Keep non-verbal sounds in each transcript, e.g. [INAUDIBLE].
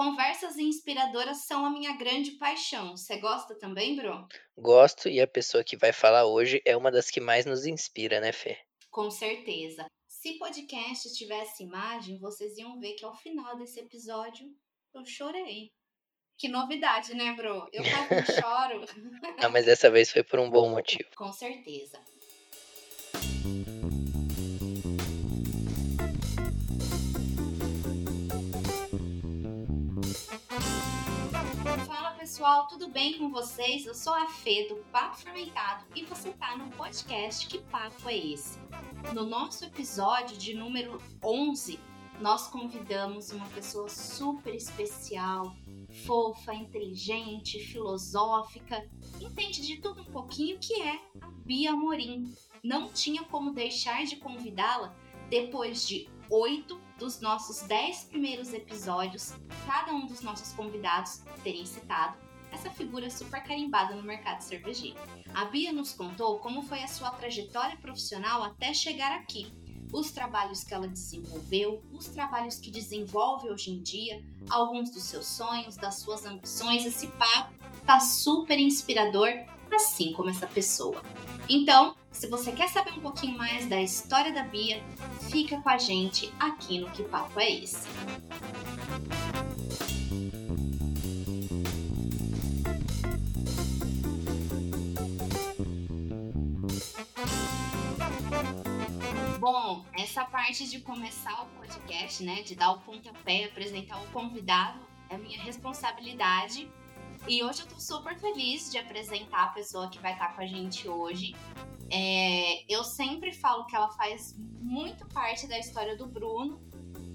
Conversas inspiradoras são a minha grande paixão. Você gosta também, Bro? Gosto e a pessoa que vai falar hoje é uma das que mais nos inspira, né, Fê? Com certeza. Se podcast tivesse imagem, vocês iam ver que ao final desse episódio eu chorei. Que novidade, né, Bro? Eu quase [LAUGHS] choro. ah, mas dessa vez foi por um bom motivo. Com certeza. Pessoal, tudo bem com vocês? Eu sou a Fê do Papo Fermentado e você tá no podcast Que Papo é Esse? No nosso episódio de número 11, nós convidamos uma pessoa super especial, fofa, inteligente, filosófica, entende de tudo um pouquinho, que é a Bia Morim. Não tinha como deixar de convidá-la depois de oito dos nossos dez primeiros episódios, cada um dos nossos convidados terem citado essa figura super carimbada no mercado cervejeiro. A Bia nos contou como foi a sua trajetória profissional até chegar aqui, os trabalhos que ela desenvolveu, os trabalhos que desenvolve hoje em dia, alguns dos seus sonhos, das suas ambições. Esse papo tá super inspirador, assim como essa pessoa. Então, se você quer saber um pouquinho mais da história da Bia, fica com a gente aqui no Que Papo é Esse? Bom, essa parte de começar o podcast, né, de dar o pontapé, apresentar o convidado, é minha responsabilidade. E hoje eu tô super feliz de apresentar a pessoa que vai estar com a gente hoje. É, eu sempre falo que ela faz muito parte da história do Bruno,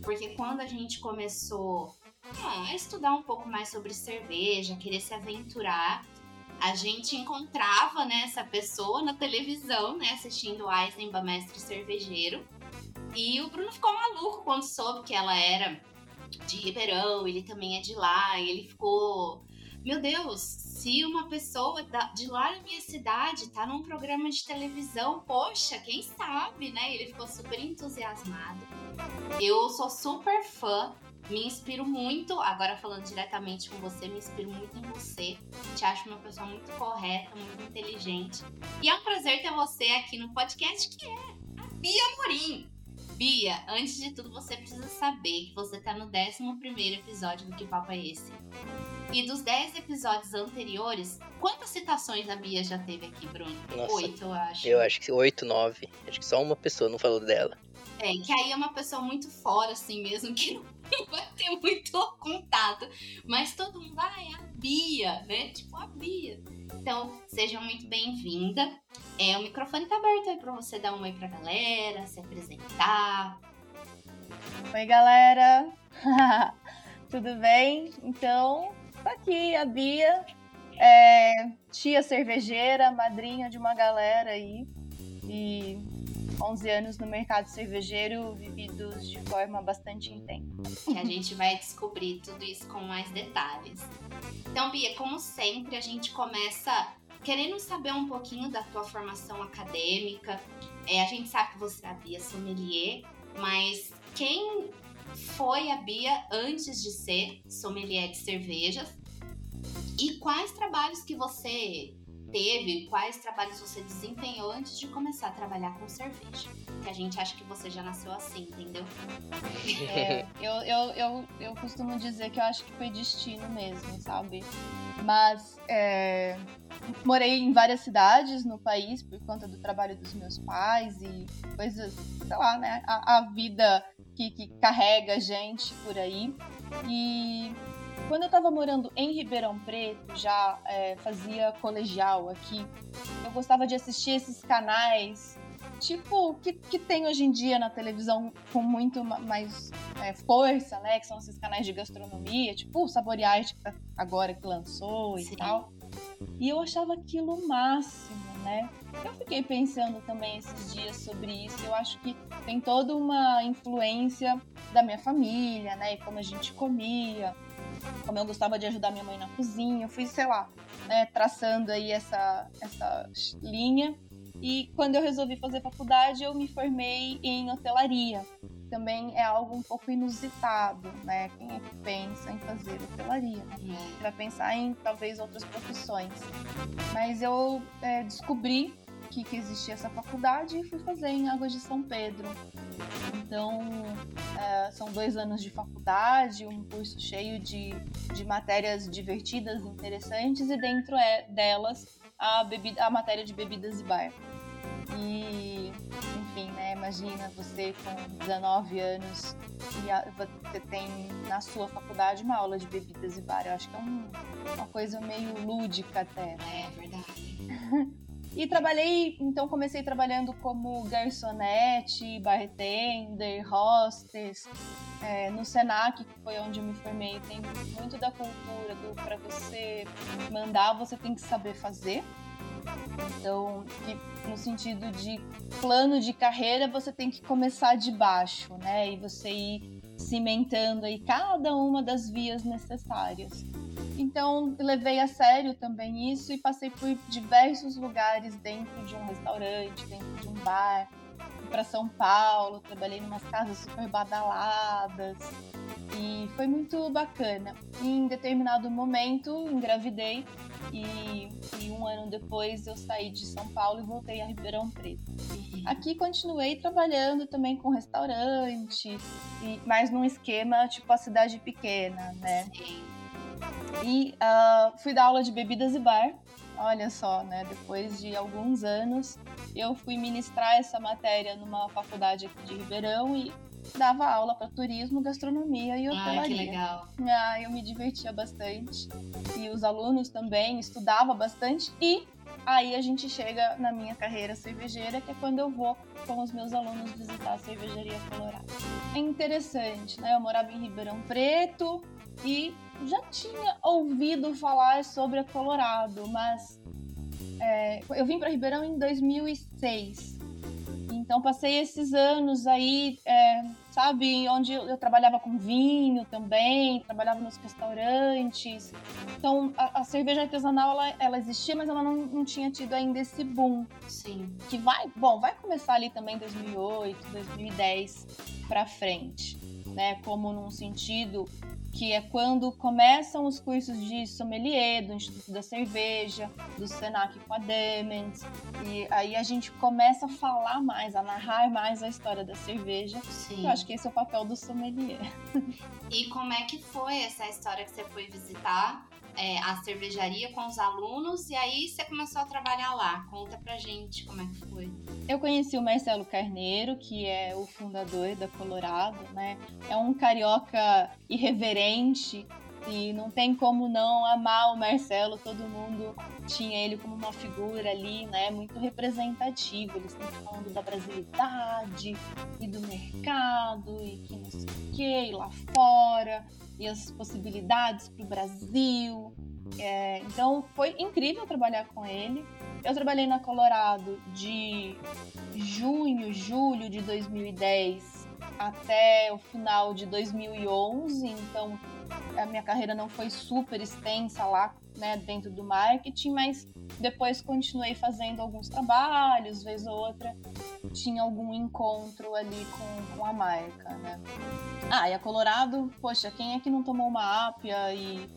porque quando a gente começou a estudar um pouco mais sobre cerveja, querer se aventurar, a gente encontrava né, essa pessoa na televisão, né, assistindo Eisenbahn, mestre cervejeiro. E o Bruno ficou maluco quando soube que ela era de Ribeirão, ele também é de lá, e ele ficou, meu Deus, se uma pessoa de lá na minha cidade tá num programa de televisão, poxa, quem sabe, né? Ele ficou super entusiasmado. Eu sou super fã me inspiro muito, agora falando diretamente com você, me inspiro muito em você. Te acho uma pessoa muito correta, muito inteligente. E é um prazer ter você aqui no podcast, que é a Bia Morim. Bia, antes de tudo, você precisa saber que você tá no 11 episódio do Que Papo é Esse? E dos 10 episódios anteriores, quantas citações a Bia já teve aqui, Bruno? Oito, eu acho. Eu acho que oito, nove. Acho que só uma pessoa não falou dela. É, que aí é uma pessoa muito fora, assim mesmo, [LAUGHS] que não vai ter muito contato. Mas todo mundo, ah, é a Bia, né? Tipo, a Bia. Então, seja muito bem-vinda. É, o microfone tá aberto aí pra você dar um oi pra galera, se apresentar. Oi, galera! [LAUGHS] Tudo bem? Então, tá aqui a Bia, é, tia cervejeira, madrinha de uma galera aí. E 11 anos no mercado cervejeiro vividos de forma bastante intensa. Que a gente vai descobrir tudo isso com mais detalhes. Então, Bia, como sempre, a gente começa querendo saber um pouquinho da tua formação acadêmica. É, a gente sabe que você é a Bia sommelier, mas quem foi a Bia antes de ser sommelier de cervejas? E quais trabalhos que você teve, quais trabalhos você desempenhou antes de começar a trabalhar com cerveja. Que a gente acha que você já nasceu assim, entendeu? É, eu, eu, eu, eu costumo dizer que eu acho que foi destino mesmo, sabe? Mas é, morei em várias cidades no país por conta do trabalho dos meus pais e coisas, sei lá, né? A, a vida que, que carrega a gente por aí. E quando eu estava morando em Ribeirão Preto, já é, fazia colegial aqui, eu gostava de assistir esses canais, tipo, que, que tem hoje em dia na televisão com muito mais é, força, né? Que são esses canais de gastronomia, tipo o Saborearte agora que lançou Sim. e tal. E eu achava aquilo o máximo, né? Eu fiquei pensando também esses dias sobre isso. Eu acho que tem toda uma influência da minha família, né? E como a gente comia, como eu gostava de ajudar minha mãe na cozinha, eu fui, sei lá, né, traçando aí essa, essa linha. E quando eu resolvi fazer faculdade, eu me formei em hotelaria. também é algo um pouco inusitado, né? Quem é que pensa em fazer hotelaria? É. Vai pensar em talvez outras profissões. Mas eu é, descobri que, que existia essa faculdade e fui fazer em Águas de São Pedro. Então, é, são dois anos de faculdade, um curso cheio de, de matérias divertidas, interessantes, e dentro é, delas a, bebida, a matéria de bebidas e bar. E, enfim, né, imagina você com 19 anos e a, você tem na sua faculdade uma aula de bebidas e bar. Eu acho que é um, uma coisa meio lúdica até. É verdade. [LAUGHS] E trabalhei, então comecei trabalhando como garçonete, bartender, hostess, é, no Senac, que foi onde eu me formei. Tem muito da cultura do para você mandar, você tem que saber fazer. Então, no sentido de plano de carreira, você tem que começar de baixo, né? E você ir cimentando aí cada uma das vias necessárias. Então, levei a sério também isso e passei por diversos lugares dentro de um restaurante, dentro de um bar. Para São Paulo, trabalhei em umas casas super badaladas e foi muito bacana. E em determinado momento, engravidei e, e, um ano depois eu saí de São Paulo e voltei a Ribeirão Preto. Aqui continuei trabalhando também com restaurante, e, mas num esquema tipo a cidade pequena, né? Sim. E uh, fui dar aula de bebidas e bar. Olha só, né? Depois de alguns anos, eu fui ministrar essa matéria numa faculdade aqui de Ribeirão e dava aula para turismo, gastronomia e hotelaria. Ah, que legal. Ah, eu me divertia bastante. E os alunos também, estudava bastante. E aí a gente chega na minha carreira cervejeira, que é quando eu vou com os meus alunos visitar a cervejaria Colorado. É interessante, né? Eu morava em Ribeirão Preto e já tinha ouvido falar sobre a Colorado, mas é, eu vim para Ribeirão em 2006. Então passei esses anos aí, é, sabe, onde eu trabalhava com vinho também, trabalhava nos restaurantes. Então a, a cerveja artesanal ela, ela, existia, mas ela não, não tinha tido ainda esse boom. Sim. Que vai, bom, vai começar ali também em 2008, 2010 para frente, né? Como num sentido que é quando começam os cursos de sommelier do Instituto da Cerveja, do Senac com a Demens, e aí a gente começa a falar mais, a narrar mais a história da cerveja. Sim. Eu acho que esse é o papel do sommelier. [LAUGHS] E como é que foi essa história que você foi visitar é, a cervejaria com os alunos e aí você começou a trabalhar lá? Conta pra gente como é que foi. Eu conheci o Marcelo Carneiro, que é o fundador da Colorado, né? É um carioca irreverente e não tem como não amar o Marcelo. Todo mundo tinha ele como uma figura ali, né? Muito representativo. Eles estão falando da brasilidade e do mercado e que não sei o que, lá fora e as possibilidades para o Brasil. É, então foi incrível trabalhar com ele. Eu trabalhei na Colorado de junho, julho de 2010 até o final de 2011, então a minha carreira não foi super extensa lá, né, dentro do marketing, mas depois continuei fazendo alguns trabalhos, vez ou outra tinha algum encontro ali com, com a marca, né. Ah, e a Colorado, poxa, quem é que não tomou uma ápia e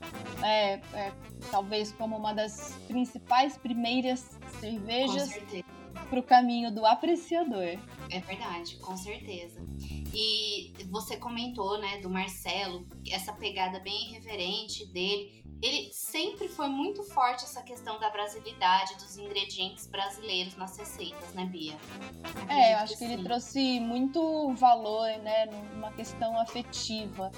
é, é, talvez como uma das principais primeiras cervejas para o caminho do apreciador. É verdade, com certeza. E você comentou, né, do Marcelo, essa pegada bem irreverente dele. Ele sempre foi muito forte essa questão da brasilidade, dos ingredientes brasileiros nas receitas, né, Bia? Acredito é, eu acho que, que ele trouxe muito valor, né, numa questão afetiva,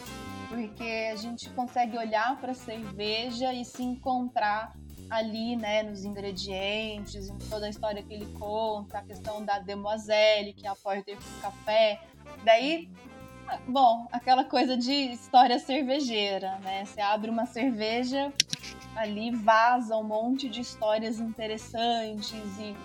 porque a gente consegue olhar para a cerveja e se encontrar ali, né, nos ingredientes, em toda a história que ele conta, a questão da demoiselle, que é a porter com café. Daí, bom, aquela coisa de história cervejeira, né? Você abre uma cerveja, ali vaza um monte de histórias interessantes e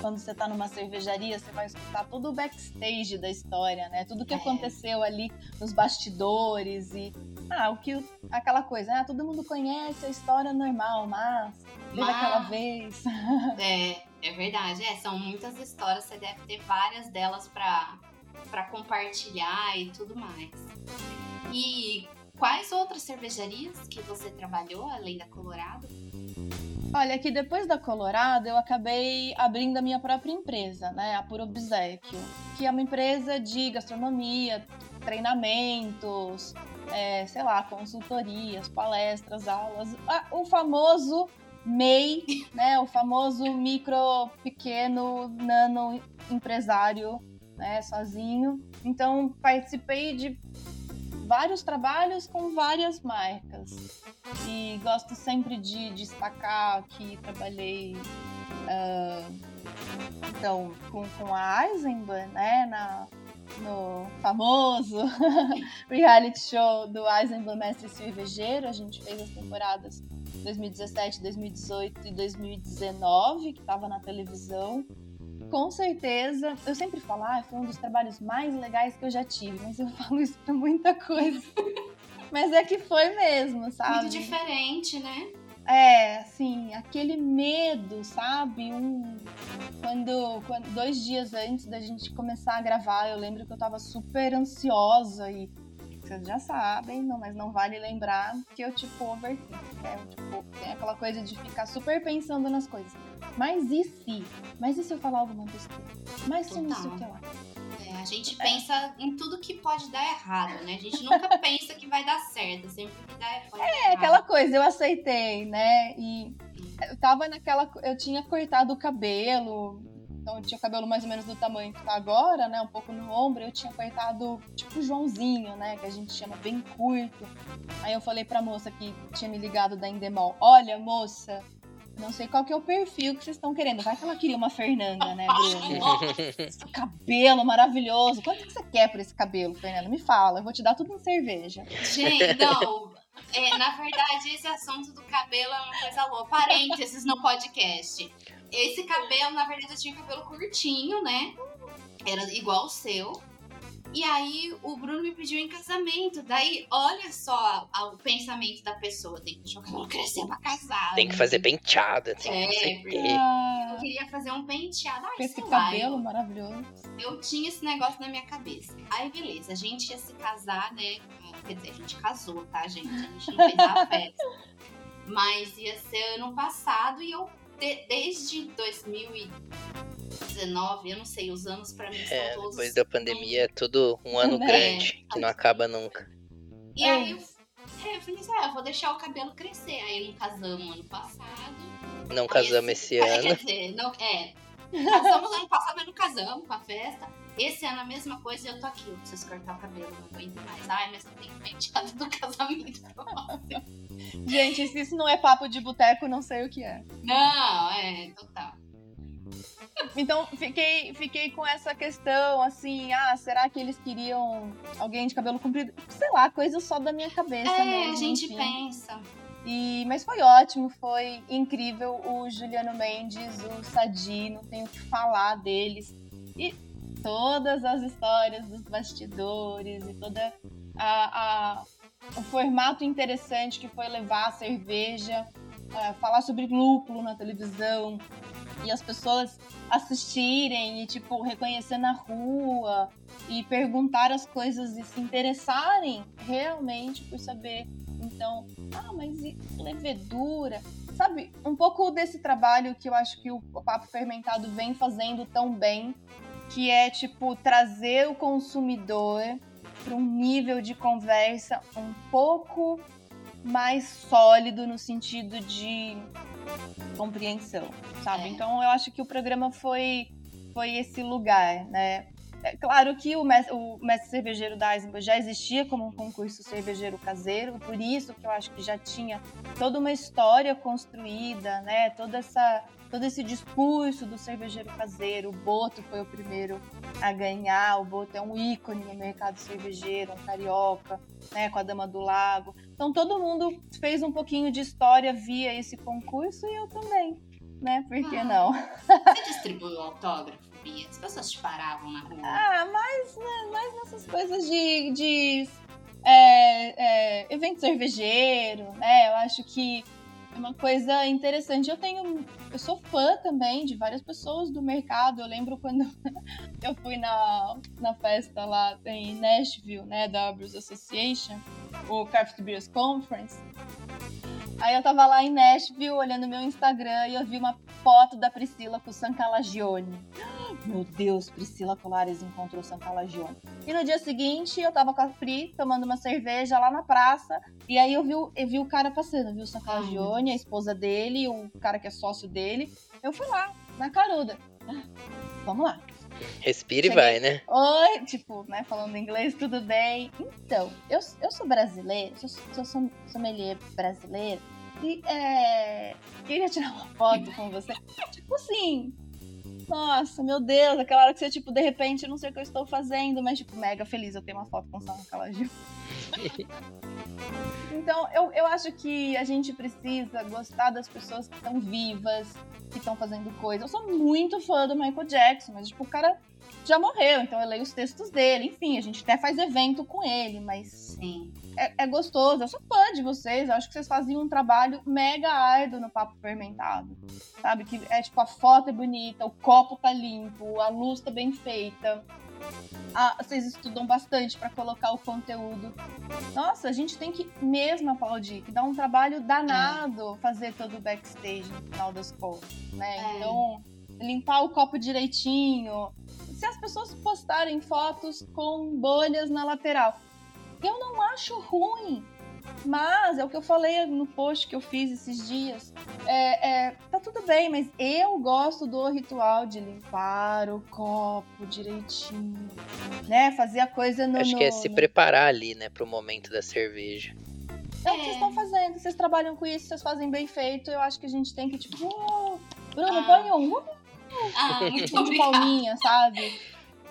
quando você tá numa cervejaria, você vai escutar todo o backstage da história, né? Tudo que é. aconteceu ali nos bastidores e ah, o que aquela coisa, né? Todo mundo conhece a história normal, mas teve aquela vez. [LAUGHS] É, é verdade. É, são muitas histórias, você deve ter várias delas para para compartilhar e tudo mais. E quais outras cervejarias que você trabalhou além da Colorado? Olha, que depois da Colorado eu acabei abrindo a minha própria empresa, né? A Puro Obsequio, que é uma empresa de gastronomia, treinamentos, é, sei lá, consultorias, palestras, aulas, o famoso MEI, né? O famoso micro, pequeno, nano empresário, né? Sozinho. Então participei de vários trabalhos com várias marcas. E gosto sempre de destacar que trabalhei uh, então, com, com a Eisenbahn, né, na, no famoso [LAUGHS] reality show do Eisenbahn Mestre Cervejeiro. A gente fez as temporadas 2017, 2018 e 2019, que estava na televisão com certeza, eu sempre falo, ah, foi um dos trabalhos mais legais que eu já tive, mas eu [LAUGHS] falo isso pra muita coisa. [LAUGHS] mas é que foi mesmo, sabe? Muito diferente, né? É, assim, aquele medo, sabe? Um, quando, quando dois dias antes da gente começar a gravar, eu lembro que eu tava super ansiosa e vocês já sabem, não, mas não vale lembrar que eu, tipo, overthink? Eu, tipo, tem aquela coisa de ficar super pensando nas coisas. Mas e se? Mas e se eu falar alguma besteira? Mas se não sei o que lá? É, a gente pensa em tudo que pode dar errado, né? A gente nunca [LAUGHS] pensa que vai dar certo, sempre que dá, pode É, aquela coisa, eu aceitei, né? E eu tava naquela. Eu tinha cortado o cabelo, então eu tinha o cabelo mais ou menos do tamanho que tá agora, né? Um pouco no ombro. Eu tinha cortado tipo Joãozinho, né? Que a gente chama bem curto. Aí eu falei pra moça que tinha me ligado da Endemol: Olha, moça, não sei qual que é o perfil que vocês estão querendo. Vai que ela queria uma Fernanda, né, Bruno? [LAUGHS] cabelo maravilhoso. Quanto que você quer por esse cabelo, Fernanda? Me fala, eu vou te dar tudo em cerveja. Gente, não. É, na verdade, esse assunto do cabelo é uma coisa louca. Parênteses no podcast. Esse cabelo, na verdade, eu tinha cabelo curtinho, né? Era igual o seu. E aí o Bruno me pediu em casamento. Daí, olha só o pensamento da pessoa. Tem que deixar o cabelo crescer pra casar. Tem que fazer penteada, tem é, que porque eu queria fazer um penteado. Ai, esse cabelo eu, maravilhoso. Eu tinha esse negócio na minha cabeça. Aí, beleza, a gente ia se casar, né? Quer dizer, a gente casou, tá, gente? A gente não fez a festa. [LAUGHS] Mas ia ser ano passado e eu de, desde 2019, eu não sei, os anos para mim é, todos. Depois da pandemia é tudo um ano é, grande, que não acaba nunca. E aí eu, é, eu falei assim: ah, eu vou deixar o cabelo crescer. Aí não casamos ano passado. Não casamos esse, esse [LAUGHS] ano. Quer dizer, não, é. Casamos ano passado, mas não casamos com a festa. Esse ano a mesma coisa e eu tô aqui. Eu preciso cortar o cabelo, não aguento mais. Ai, mas eu tenho penteado do casamento. Gente, se isso não é papo de boteco, não sei o que é. Não, é, total. Então, fiquei, fiquei com essa questão, assim, ah, será que eles queriam alguém de cabelo comprido? Sei lá, coisa só da minha cabeça é, mesmo. a gente enfim. pensa. E, mas foi ótimo, foi incrível. O Juliano Mendes, o Sadi, não tenho o que falar deles. E todas as histórias dos bastidores e toda a, a o formato interessante que foi levar a cerveja, uh, falar sobre lúpulo na televisão e as pessoas assistirem e tipo reconhecer na rua e perguntar as coisas e se interessarem realmente por saber. Então ah mas e levedura? Sabe um pouco desse trabalho que eu acho que o papo fermentado vem fazendo tão bem que é tipo trazer o consumidor para um nível de conversa um pouco mais sólido no sentido de compreensão, sabe? É. Então eu acho que o programa foi foi esse lugar, né? É claro que o mestre, o mestre cervejeiro da Eisenbahn já existia como um concurso cervejeiro caseiro, por isso que eu acho que já tinha toda uma história construída, né? Toda essa todo esse discurso do cervejeiro caseiro. O Boto foi o primeiro a ganhar. O Boto é um ícone no mercado cervejeiro, um carioca, né, com a Dama do Lago. Então todo mundo fez um pouquinho de história via esse concurso e eu também, né? Por que ah, não? Você distribuiu autógrafo, As pessoas te paravam na rua? Ah, mais, né, mais nessas coisas de, de é, é, evento cervejeiro, né? Eu acho que é uma coisa interessante. Eu tenho. Eu sou fã também de várias pessoas do mercado. Eu lembro quando [LAUGHS] eu fui na, na festa lá em Nashville, né, da Brewers Association, o Craft Beers Conference. Aí eu tava lá em Nashville olhando meu Instagram e eu vi uma foto da Priscila com o San Calagione. Meu Deus, Priscila Colares encontrou o San Calagione. E no dia seguinte eu tava com a Pri tomando uma cerveja lá na praça e aí eu vi, eu vi o cara passando, viu o San Calagione, a esposa dele, o cara que é sócio dele. Eu fui lá, na caruda. Vamos lá. Respira e vai, né? Oi, tipo, né, falando inglês, tudo bem? Então, eu, eu sou brasileira, sou, sou, sou sommelier brasileira, e é, queria tirar uma foto com você. Tipo assim, nossa, meu Deus, aquela hora que você, tipo, de repente, eu não sei o que eu estou fazendo, mas, tipo, mega feliz, eu tenho uma foto com o São Calagil. Então, eu, eu acho que a gente precisa gostar das pessoas que estão vivas, que estão fazendo coisa. Eu sou muito fã do Michael Jackson, mas, tipo, o cara já morreu, então eu leio os textos dele. Enfim, a gente até faz evento com ele, mas. Sim. É, é gostoso. Eu sou fã de vocês. Eu acho que vocês faziam um trabalho mega árduo no Papo Fermentado. Sabe? Que é tipo, a foto é bonita, o copo tá limpo, a luz tá bem feita. Ah, vocês estudam bastante para colocar o conteúdo. Nossa, a gente tem que mesmo aplaudir, que dá um trabalho danado fazer todo o backstage no final das contas, né? É. Então, limpar o copo direitinho. Se as pessoas postarem fotos com bolhas na lateral, eu não acho ruim. Mas é o que eu falei no post que eu fiz esses dias. É, é, tá tudo bem, mas eu gosto do ritual de limpar o copo direitinho, né? Fazer a coisa no. Acho que é se no- preparar ali, né, pro momento da cerveja. É o que vocês É. estão fazendo, vocês trabalham com isso, vocês fazem bem feito. Eu acho que a gente tem que, tipo, "Uh, Bruno, Ah. põe um, uh, Ah, [LAUGHS] muito de obrigada. palminha, sabe?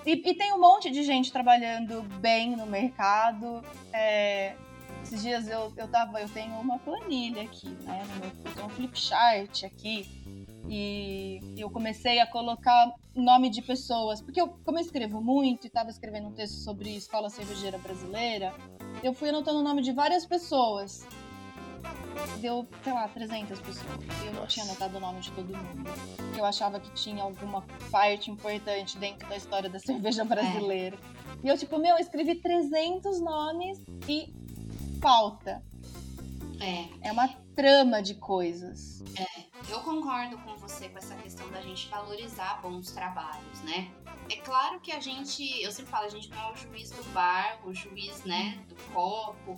E, e tem um monte de gente trabalhando bem no mercado. É, esses dias eu, eu tava, eu tenho uma planilha aqui, né? No meu, eu tenho um flip chart aqui. E eu comecei a colocar nome de pessoas, porque eu, como eu escrevo muito e estava escrevendo um texto sobre escola cervejeira brasileira, eu fui anotando o nome de várias pessoas. Deu, sei lá, 300 pessoas. E eu não Nossa. tinha anotado o nome de todo mundo. Eu achava que tinha alguma parte importante dentro da história da cerveja brasileira. E eu, tipo, meu, eu escrevi 300 nomes e falta. É, É uma trama de coisas. eu concordo com você com essa questão da gente valorizar bons trabalhos, né? É claro que a gente, eu sempre falo, a gente não é o juiz do bar, o juiz, né, do copo,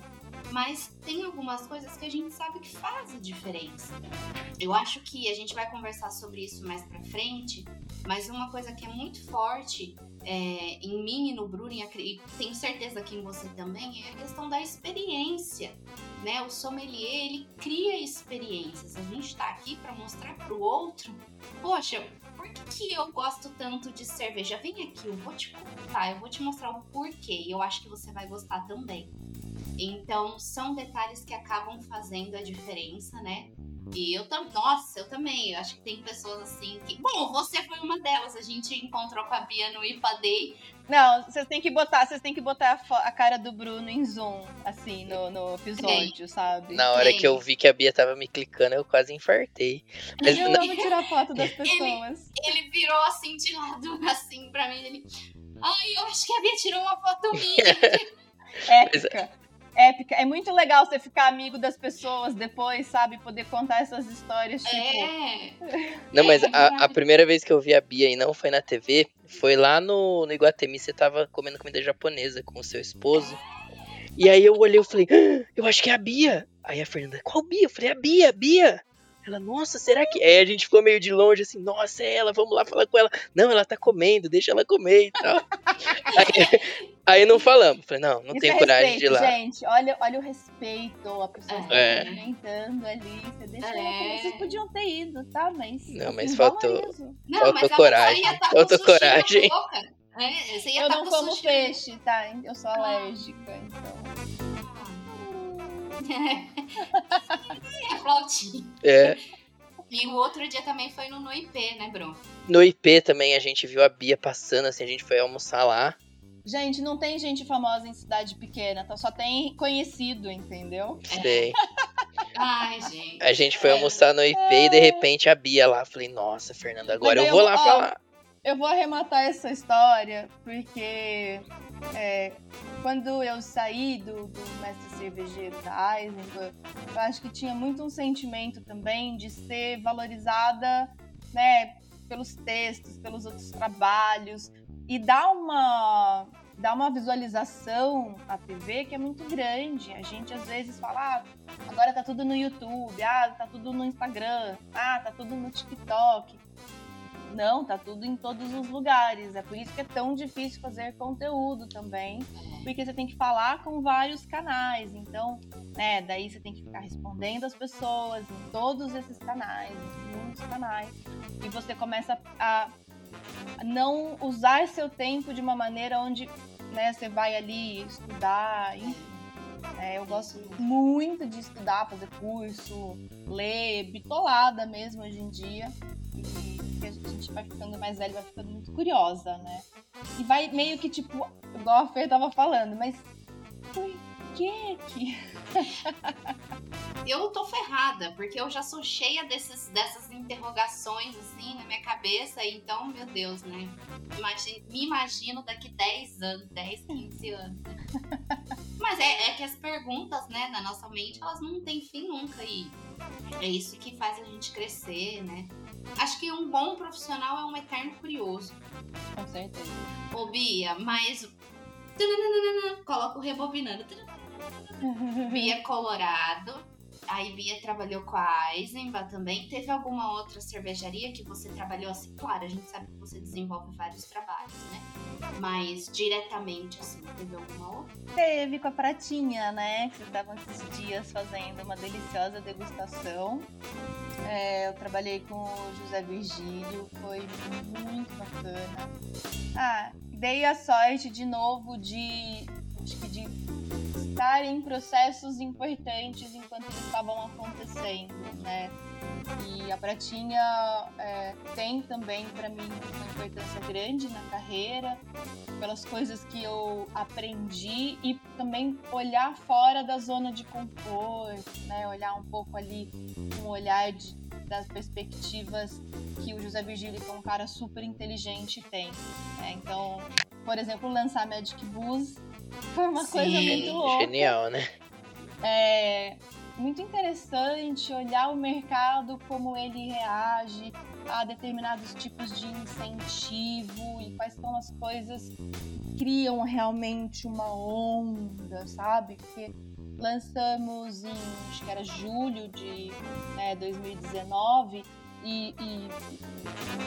mas tem algumas coisas que a gente sabe que faz a diferença. Eu acho que a gente vai conversar sobre isso mais pra frente, mas uma coisa que é muito forte é, em mim e no Bruno, e tenho certeza que em você também, é a questão da experiência. Né? O sommelier, ele cria experiências. A gente tá aqui pra mostrar pro outro, poxa, por que, que eu gosto tanto de cerveja? Vem aqui, eu vou te contar, eu vou te mostrar o porquê. E eu acho que você vai gostar também. Então, são detalhes que acabam fazendo a diferença, né? E eu também, nossa, eu também, eu acho que tem pessoas assim que. Bom, você foi uma delas. A gente encontrou com a Bia no IPA Day. Não, vocês têm que botar, vocês têm que botar a, a cara do Bruno em zoom, assim, no, no episódio, sabe? Na hora que eu vi que a Bia tava me clicando, eu quase infartei. Mas eu não- amo tirar foto das [LAUGHS] pessoas. Ele virou assim de lado, [LAUGHS] assim, pra mim. Ele. Ai, eu acho que a Bia tirou uma foto minha. [LAUGHS] Épica. Épica. É muito legal você ficar amigo das pessoas depois, sabe? Poder contar essas histórias, tipo. é. Não, mas É, a, a primeira vez que eu vi a Bia e não foi na TV, foi lá no, no Iguatemi, você tava comendo comida japonesa com o seu esposo. E aí eu olhei e falei, "Ah, eu acho que é a Bia. Aí a Fernanda, qual Bia? Eu falei, a Bia, a Bia. Ela, nossa, será que. Aí a gente ficou meio de longe, assim, nossa, é ela, vamos lá falar com ela. Não, ela tá comendo, deixa ela comer e tal. [LAUGHS] aí, aí não falamos. Falei, não, não Isso tenho é coragem de ir respeito, lá. Gente, olha, olha o respeito. A pessoa está É. experimentando ali. Você deixa É. ela comer. Vocês podiam ter ido, tá? Mas. Não, mas faltou-. Não, Faltou mas coragem, tá faltou coragem. É, você ia Eu tá não com como sushi. peixe, tá? Eu sou Ah. alérgica, então. [LAUGHS] É, flautinha. É. E o outro dia também foi no, no IP, né, Bruno? No IP também a gente viu a Bia passando, assim, a gente foi almoçar lá. Gente, não tem gente famosa em cidade pequena, tá? Só tem conhecido, entendeu? Sei. Ai, gente. A gente foi almoçar no IP e de repente a Bia lá. Falei, nossa, Fernanda, agora Mas eu vou eu- lá ó, falar. Eu vou arrematar essa história porque é, quando eu saí do, do mestre cervejeiro da Eisenbahn, eu acho que tinha muito um sentimento também de ser valorizada né, pelos textos, pelos outros trabalhos e dar uma, dar uma visualização à TV que é muito grande. A gente às vezes fala, ah, agora tá tudo no YouTube, ah, tá tudo no Instagram, ah, tá tudo no TikTok. Não, tá tudo em todos os lugares. É por isso que é tão difícil fazer conteúdo também, porque você tem que falar com vários canais. Então, né, daí você tem que ficar respondendo as pessoas em todos esses canais, muitos canais, e você começa a não usar seu tempo de uma maneira onde, né, você vai ali estudar, enfim. É, eu gosto muito de estudar, fazer curso, ler, bitolada mesmo hoje em dia. E gente vai ficando mais velho, vai ficando muito curiosa, né? E vai meio que tipo, igual a Fê tava falando, mas por que que. Eu tô ferrada, porque eu já sou cheia desses, dessas interrogações, assim, na minha cabeça. Então, meu Deus, né? Imagine- me imagino daqui 10 anos, 10, 15 anos. Mas é, é que as perguntas, né, na nossa mente, elas não têm fim nunca. E é isso que faz a gente crescer, né? Acho que um bom profissional é um eterno curioso. Com certeza. Ô, Bia, mas. Coloca o rebobinando. [LAUGHS] Bia Colorado. Aí Bia trabalhou com a Eisenbahn também. Teve alguma outra cervejaria que você trabalhou assim? Claro, a gente sabe que você desenvolve vários trabalhos, né? Mas diretamente, assim, teve alguma outra? Teve com a Pratinha, né? Que vocês estavam esses dias fazendo uma deliciosa degustação. É, eu trabalhei com o José Virgílio, foi muito bacana. Ah, dei a sorte de novo de, acho que de em processos importantes enquanto eles estavam acontecendo, né? E a Pratinha é, tem também para mim uma importância grande na carreira, pelas coisas que eu aprendi e também olhar fora da zona de conforto, né? Olhar um pouco ali o olhar de, das perspectivas que o José Virgílio, que é um cara super inteligente, tem. né? Então, por exemplo, lançar Magic Booze foi uma coisa Sim, muito louca Genial, né? é muito interessante olhar o mercado, como ele reage a determinados tipos de incentivo e quais são as coisas que criam realmente uma onda, sabe? Porque lançamos em, acho que era julho de né, 2019 e, e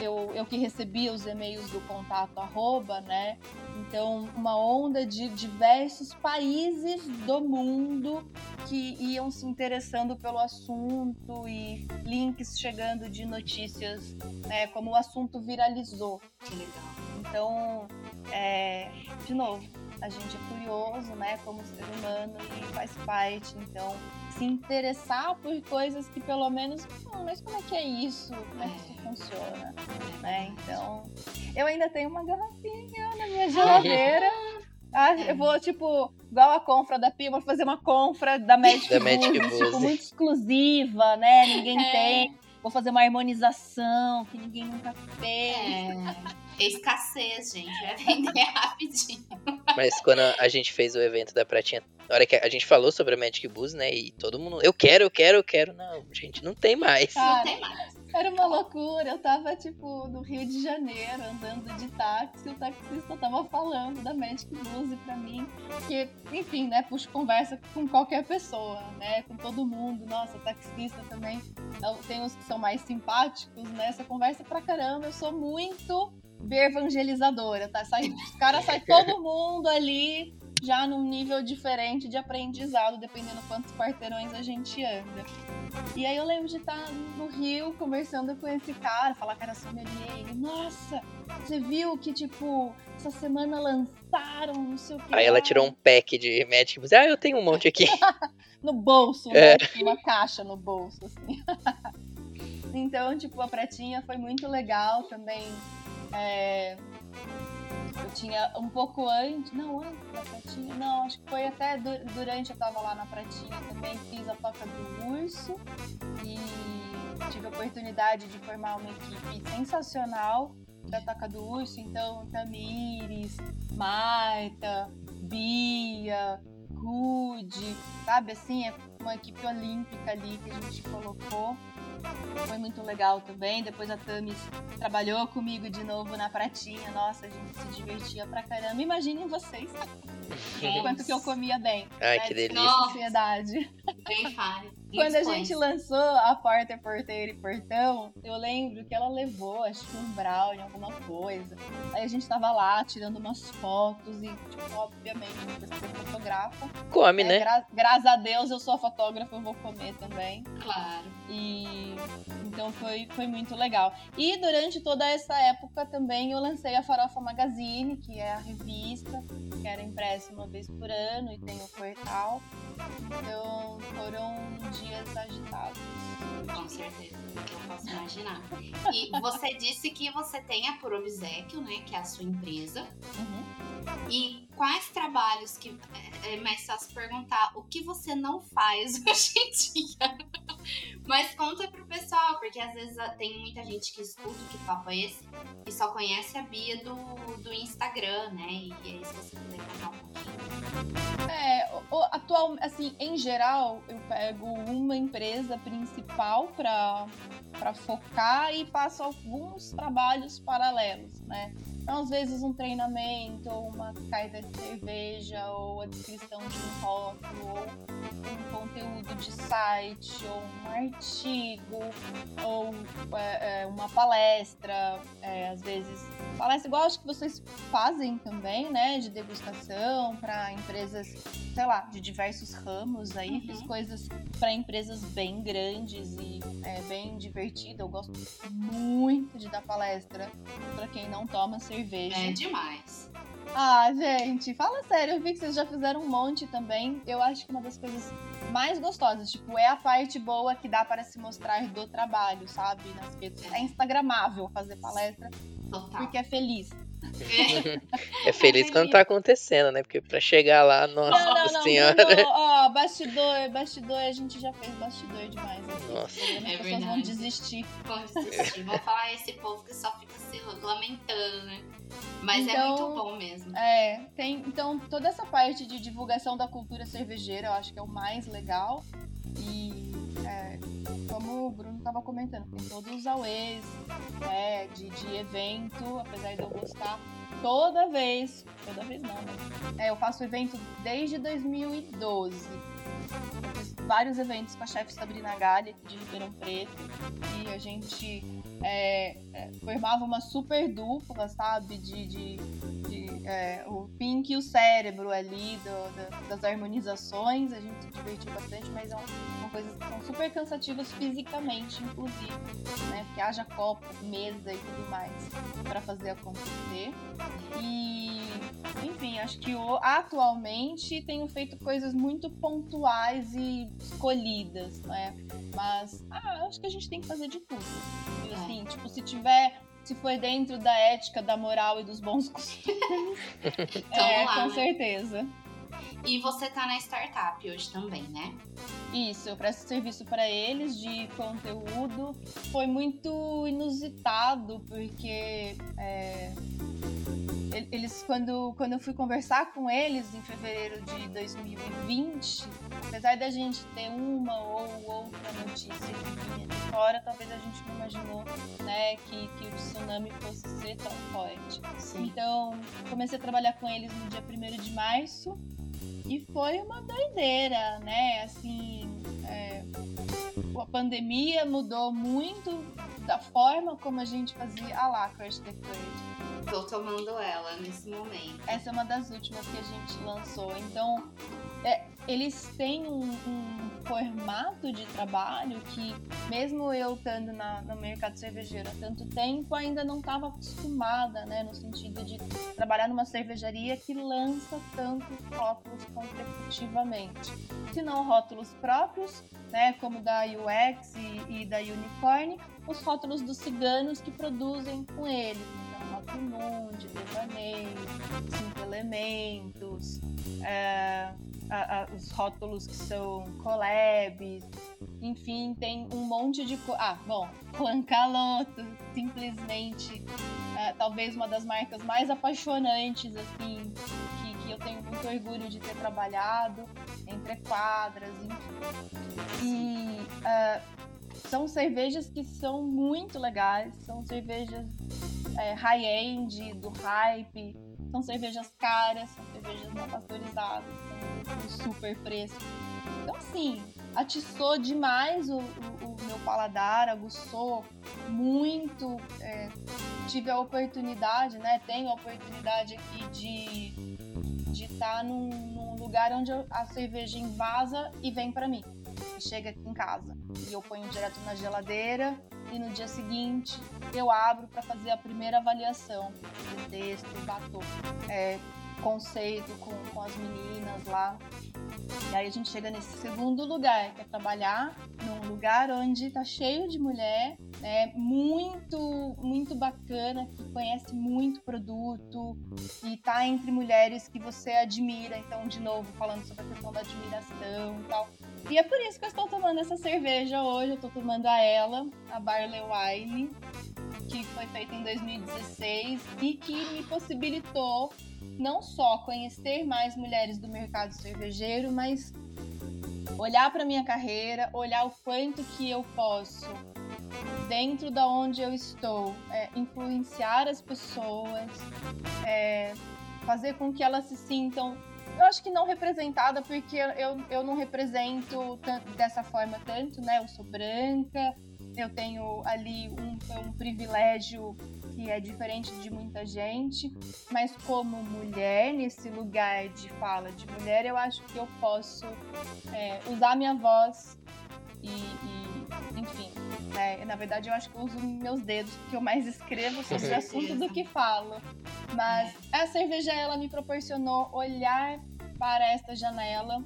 eu, eu que recebia os e-mails do contato arroba, né? Então, uma onda de diversos países do mundo que iam se interessando pelo assunto e links chegando de notícias, né, como o assunto viralizou. Que legal. Então, é, de novo, a gente é curioso, né, como ser humano e faz parte. Então, se interessar por coisas que pelo menos, "Hum, mas como é que é isso? Como é que isso funciona? Né? Então, eu ainda tenho uma garrafinha na minha geladeira. [LAUGHS] Ah, eu vou, tipo, igual a confra da Pia, vou fazer uma confra da Magic Da Magic Booze. tipo, muito exclusiva, né? Ninguém É. tem. Vou fazer uma harmonização que ninguém nunca fez. É, escassez, gente. Vai vender [LAUGHS] rapidinho. Mas quando a gente fez o evento da Pratinha, na hora que a gente falou sobre a Magic Booze, né? E todo mundo, eu quero, eu quero, eu quero. Não, gente, não tem mais. Ah, Não tem mais. Era uma loucura. Eu tava, tipo, no Rio de Janeiro, andando de táxi, e o taxista tava falando da Magic Blues pra mim. Que, enfim, né, puxo conversa com qualquer pessoa, né? Com todo mundo. Nossa, taxista também. Tem uns que são mais simpáticos, né? Você conversa pra caramba. Eu sou muito evangelizadora, tá? Sai, os caras saem [LAUGHS] todo mundo ali já num nível diferente de aprendizado, dependendo quantos quarteirões a gente anda. E aí eu lembro de estar no Rio conversando com esse cara, falar que era sommelier. Ele, nossa, você viu que, tipo, essa semana lançaram, não sei o que. Aí ela tirou um pack de Magic Booze. Ah, eu tenho um monte aqui. [LAUGHS] [LAUGHS] No bolso, É. né? Uma caixa no bolso, assim. então, tipo, a pratinha foi muito legal também. É, Eu tinha um pouco antes, não, antes da pratinha, não, acho que foi até du- durante eu tava lá na pratinha também, fiz a toca do UR, curso e tive a oportunidade de formar uma equipe sensacional da Toca do Urso, então Tamires, Marta, Bia, Rude, sabe assim, é uma equipe olímpica ali que a gente colocou. Foi muito legal também. Depois a Tamis trabalhou comigo de novo na pratinha. Nossa, a gente se divertia pra caramba. Imaginem vocês quanto que eu comia bem. Ai, né? que delícia. Ansiedade. Bem fale. Quando a gente lançou a porta, porteira e portão, eu lembro que ela levou, acho que um brownie, alguma coisa. Aí a gente tava lá tirando umas fotos e, tipo, obviamente, depois que você fotografa. Come, é, né? gra- graças a Deus eu sou fotógrafa, eu vou comer também. Claro. E então foi, foi muito legal. E durante toda essa época também eu lancei a Farofa Magazine, que é a revista, que era impressa uma vez por ano e tem o portal. Então foram dias agitados. Com certeza, eu posso imaginar. E você disse que você tem a Por Obsequio, né? Que é a sua empresa. Uhum. E quais trabalhos que. É é mais fácil perguntar o que você não faz [LAUGHS] hoje em dia. Mas conta pro pessoal, porque às vezes ah, tem muita gente que escuta que papo é esse e só conhece a Bia do, do Instagram, né? E aí, se você puder contar um pouquinho. É, o- o- atual, assim, em geral, eu pego uma empresa principal para focar e faço alguns trabalhos paralelos, né? Então, às vezes, um treinamento, ou uma carta de cerveja, ou a descrição de um rótulo, ou um conteúdo de site, ou um artigo, ou é, é, uma palestra, é, às vezes palestra igual acho que vocês fazem também, né, de degustação para empresas, sei lá, de diversos ramos aí, Uhum. fiz coisas para empresas bem grandes e é, bem divertido. Eu gosto muito de dar palestra para quem não toma cerveja. É demais. Ah, gente, fala sério, eu vi que vocês já fizeram um monte também. Eu acho que uma das coisas mais gostosas, tipo, é a parte boa que dá para se mostrar do trabalho, sabe? Nas redes. É instagramável fazer palestra Total. porque é feliz. É, É feliz quando tá acontecendo, né? Porque pra chegar lá, nossa Não, não, não, senhora. Bruno, ó, bastidor, bastidor, a gente já fez bastidor demais. Aqui. Nossa. As É pessoas vão desistir. Vou desistir. Vou falar esse povo que só fica se lamentando, né? Mas é Então, muito bom mesmo. É, tem, então toda essa parte de divulgação da cultura cervejeira eu acho que é o mais legal. E é, como o Bruno estava comentando, tem todos os AUEs né, de, de evento, apesar de eu gostar toda vez, toda vez não, mas é, eu faço evento desde 2012. Eu fiz vários eventos com a chefe Sabrina Galha, de Ribeirão Preto, e a gente é, é, formava uma super dupla, sabe? De, de, de, é, o Pink e o cérebro ali do- da- das harmonizações. A gente se divertiu bastante, mas é um- são coisas que são super cansativas fisicamente, inclusive, né? Porque haja copo, mesa e tudo mais para fazer acontecer. E, enfim, acho que atualmente tenho feito coisas muito pontuais e escolhidas, né? Mas ah, acho que a gente tem que fazer de tudo. Assim, tipo, se tiver. Se for dentro da ética, da moral e dos bons costumes, [LAUGHS] é, lá, com né? certeza. E você tá na startup hoje também, né? Isso, eu presto serviço para eles de conteúdo. Foi muito inusitado, porque é, eles, quando, quando eu fui conversar com eles em fevereiro de 2020, apesar da gente ter uma ou outra notícia que vinha de fora, talvez a gente não imaginou né, que, que o tsunami fosse ser tão forte. Sim. Então, comecei a trabalhar com eles no dia 1 de março e foi uma doideira, né? Assim, é, a pandemia mudou muito da forma como a gente fazia a lá, Crush the. Tô tomando ela nesse momento. Essa é uma das últimas que a gente lançou. Então, é, eles têm um, um formato de trabalho que, mesmo eu estando na, no mercado cervejeiro há tanto tempo, ainda não estava acostumada, né? No sentido de trabalhar numa cervejaria que lança tantos rótulos consecutivamente. Se não rótulos próprios, né? Como da UX e, e da Unicorn, os rótulos dos ciganos que produzem com eles. Então, Rock Mundi, Devaneio, Cinco Elementos, é, a, a, os rótulos que são collabs, enfim, tem um monte de coisa. Ah, bom, Caloto, simplesmente, uh, talvez uma das marcas mais apaixonantes, assim, eu tenho muito orgulho de ter trabalhado, entre quadras. E uh, são cervejas que são muito legais, são cervejas é, high-end, do hype, são cervejas caras, são cervejas não pasteurizadas, com super preço. Então, assim, atiçou demais o, o, o meu paladar, aguçou muito. É, tive a oportunidade, né? Tenho a oportunidade aqui de de estar tá num, num, lugar onde a cerveja invasa e vem para mim. E chega aqui em casa. E eu ponho direto na geladeira e no dia seguinte eu abro para fazer a primeira avaliação do texto, bato é, conceito com, com as meninas lá. E aí a gente chega nesse segundo lugar, que é trabalhar num lugar onde tá cheio de mulher, né, muito, muito bacana, que conhece muito produto e tá entre mulheres que você admira. Então, de novo, falando sobre a questão da admiração e tal. E é por isso que eu estou tomando essa cerveja hoje. Eu estou tomando a ela, a Barley Wine, que foi feita em 2016 e que me possibilitou não só conhecer mais mulheres do mercado cervejeiro, mas olhar para minha carreira, olhar o quanto que eu posso dentro da onde eu estou, é, influenciar as pessoas, é, fazer com que elas se sintam eu acho que não representada, porque eu, eu não represento dessa forma tanto, né? Eu sou branca, eu tenho ali um, um privilégio que é diferente de muita gente, mas como mulher, nesse lugar de fala de mulher, eu acho que eu posso é, usar minha voz e, e enfim, né? na verdade eu acho que eu uso meus dedos, porque eu mais escrevo sobre [LAUGHS] o assunto do que falo. Mas a cerveja, ela me proporcionou olhar para esta janela,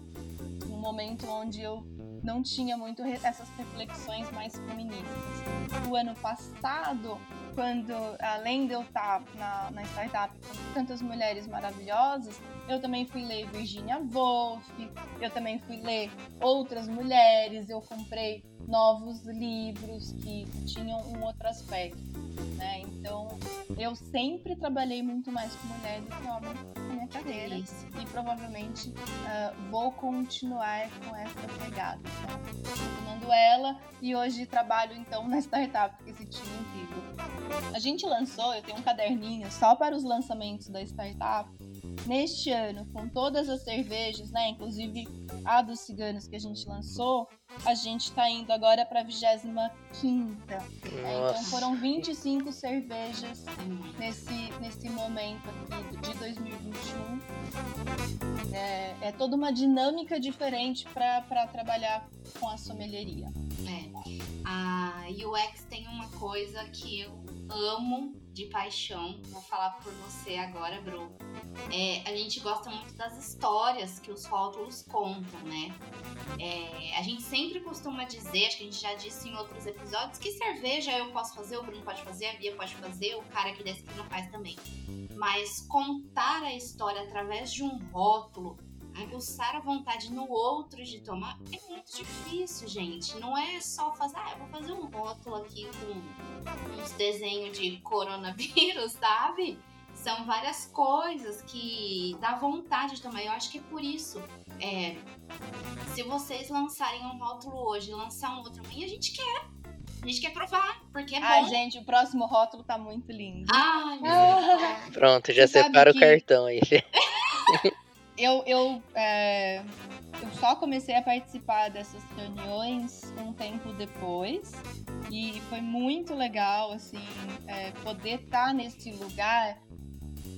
num momento onde eu não tinha muito essas reflexões mais feministas. O ano passado, quando além de eu estar na, na startup com tantas mulheres maravilhosas, eu também fui ler Virginia Woolf, eu também fui ler outras mulheres, eu comprei novos livros que tinham um outro aspecto, né? Então, eu sempre trabalhei muito mais com mulher do que homem na minha carreira Isso. e provavelmente uh, vou continuar com essa pegada. Tomando ela e hoje trabalho então [LAUGHS] na startup que esse time incrível. A gente lançou, eu tenho um caderninho só para os lançamentos da startup neste ano, com todas as cervejas, né, inclusive a dos ciganos que a gente lançou, a gente está indo agora para a 25 quinta. É, então foram 25 cervejas nesse, nesse momento aqui de 2021. É, é toda uma dinâmica diferente para trabalhar com a sommelieria. É. A UX tem uma coisa que eu amo de paixão. Vou falar por você agora, Bru. É, a gente gosta muito das histórias que os rótulos contam, né? É, a gente sempre costuma dizer, acho que a gente já disse em outros episódios, que cerveja eu posso fazer, o Bruno pode fazer, a Bia pode fazer, o cara aqui da esquina faz também. Mas contar a história através de um rótulo aguçar a vontade no outro de tomar é muito difícil, gente. Não é só fazer, ah, eu vou fazer um rótulo aqui com uns desenhos de coronavírus, [LAUGHS] sabe? São várias coisas que dá vontade de tomar. Eu acho que é por isso. É, se vocês lançarem um rótulo hoje e lançar um outro amanhã, a gente quer. A gente quer provar, porque é Ai, bom. gente, o próximo rótulo tá muito lindo. Ai, ah, Pronto, já separa que... o cartão aí. [LAUGHS] eu, eu, é, eu só comecei a participar dessas reuniões um tempo depois. E foi muito legal assim é, poder estar tá nesse lugar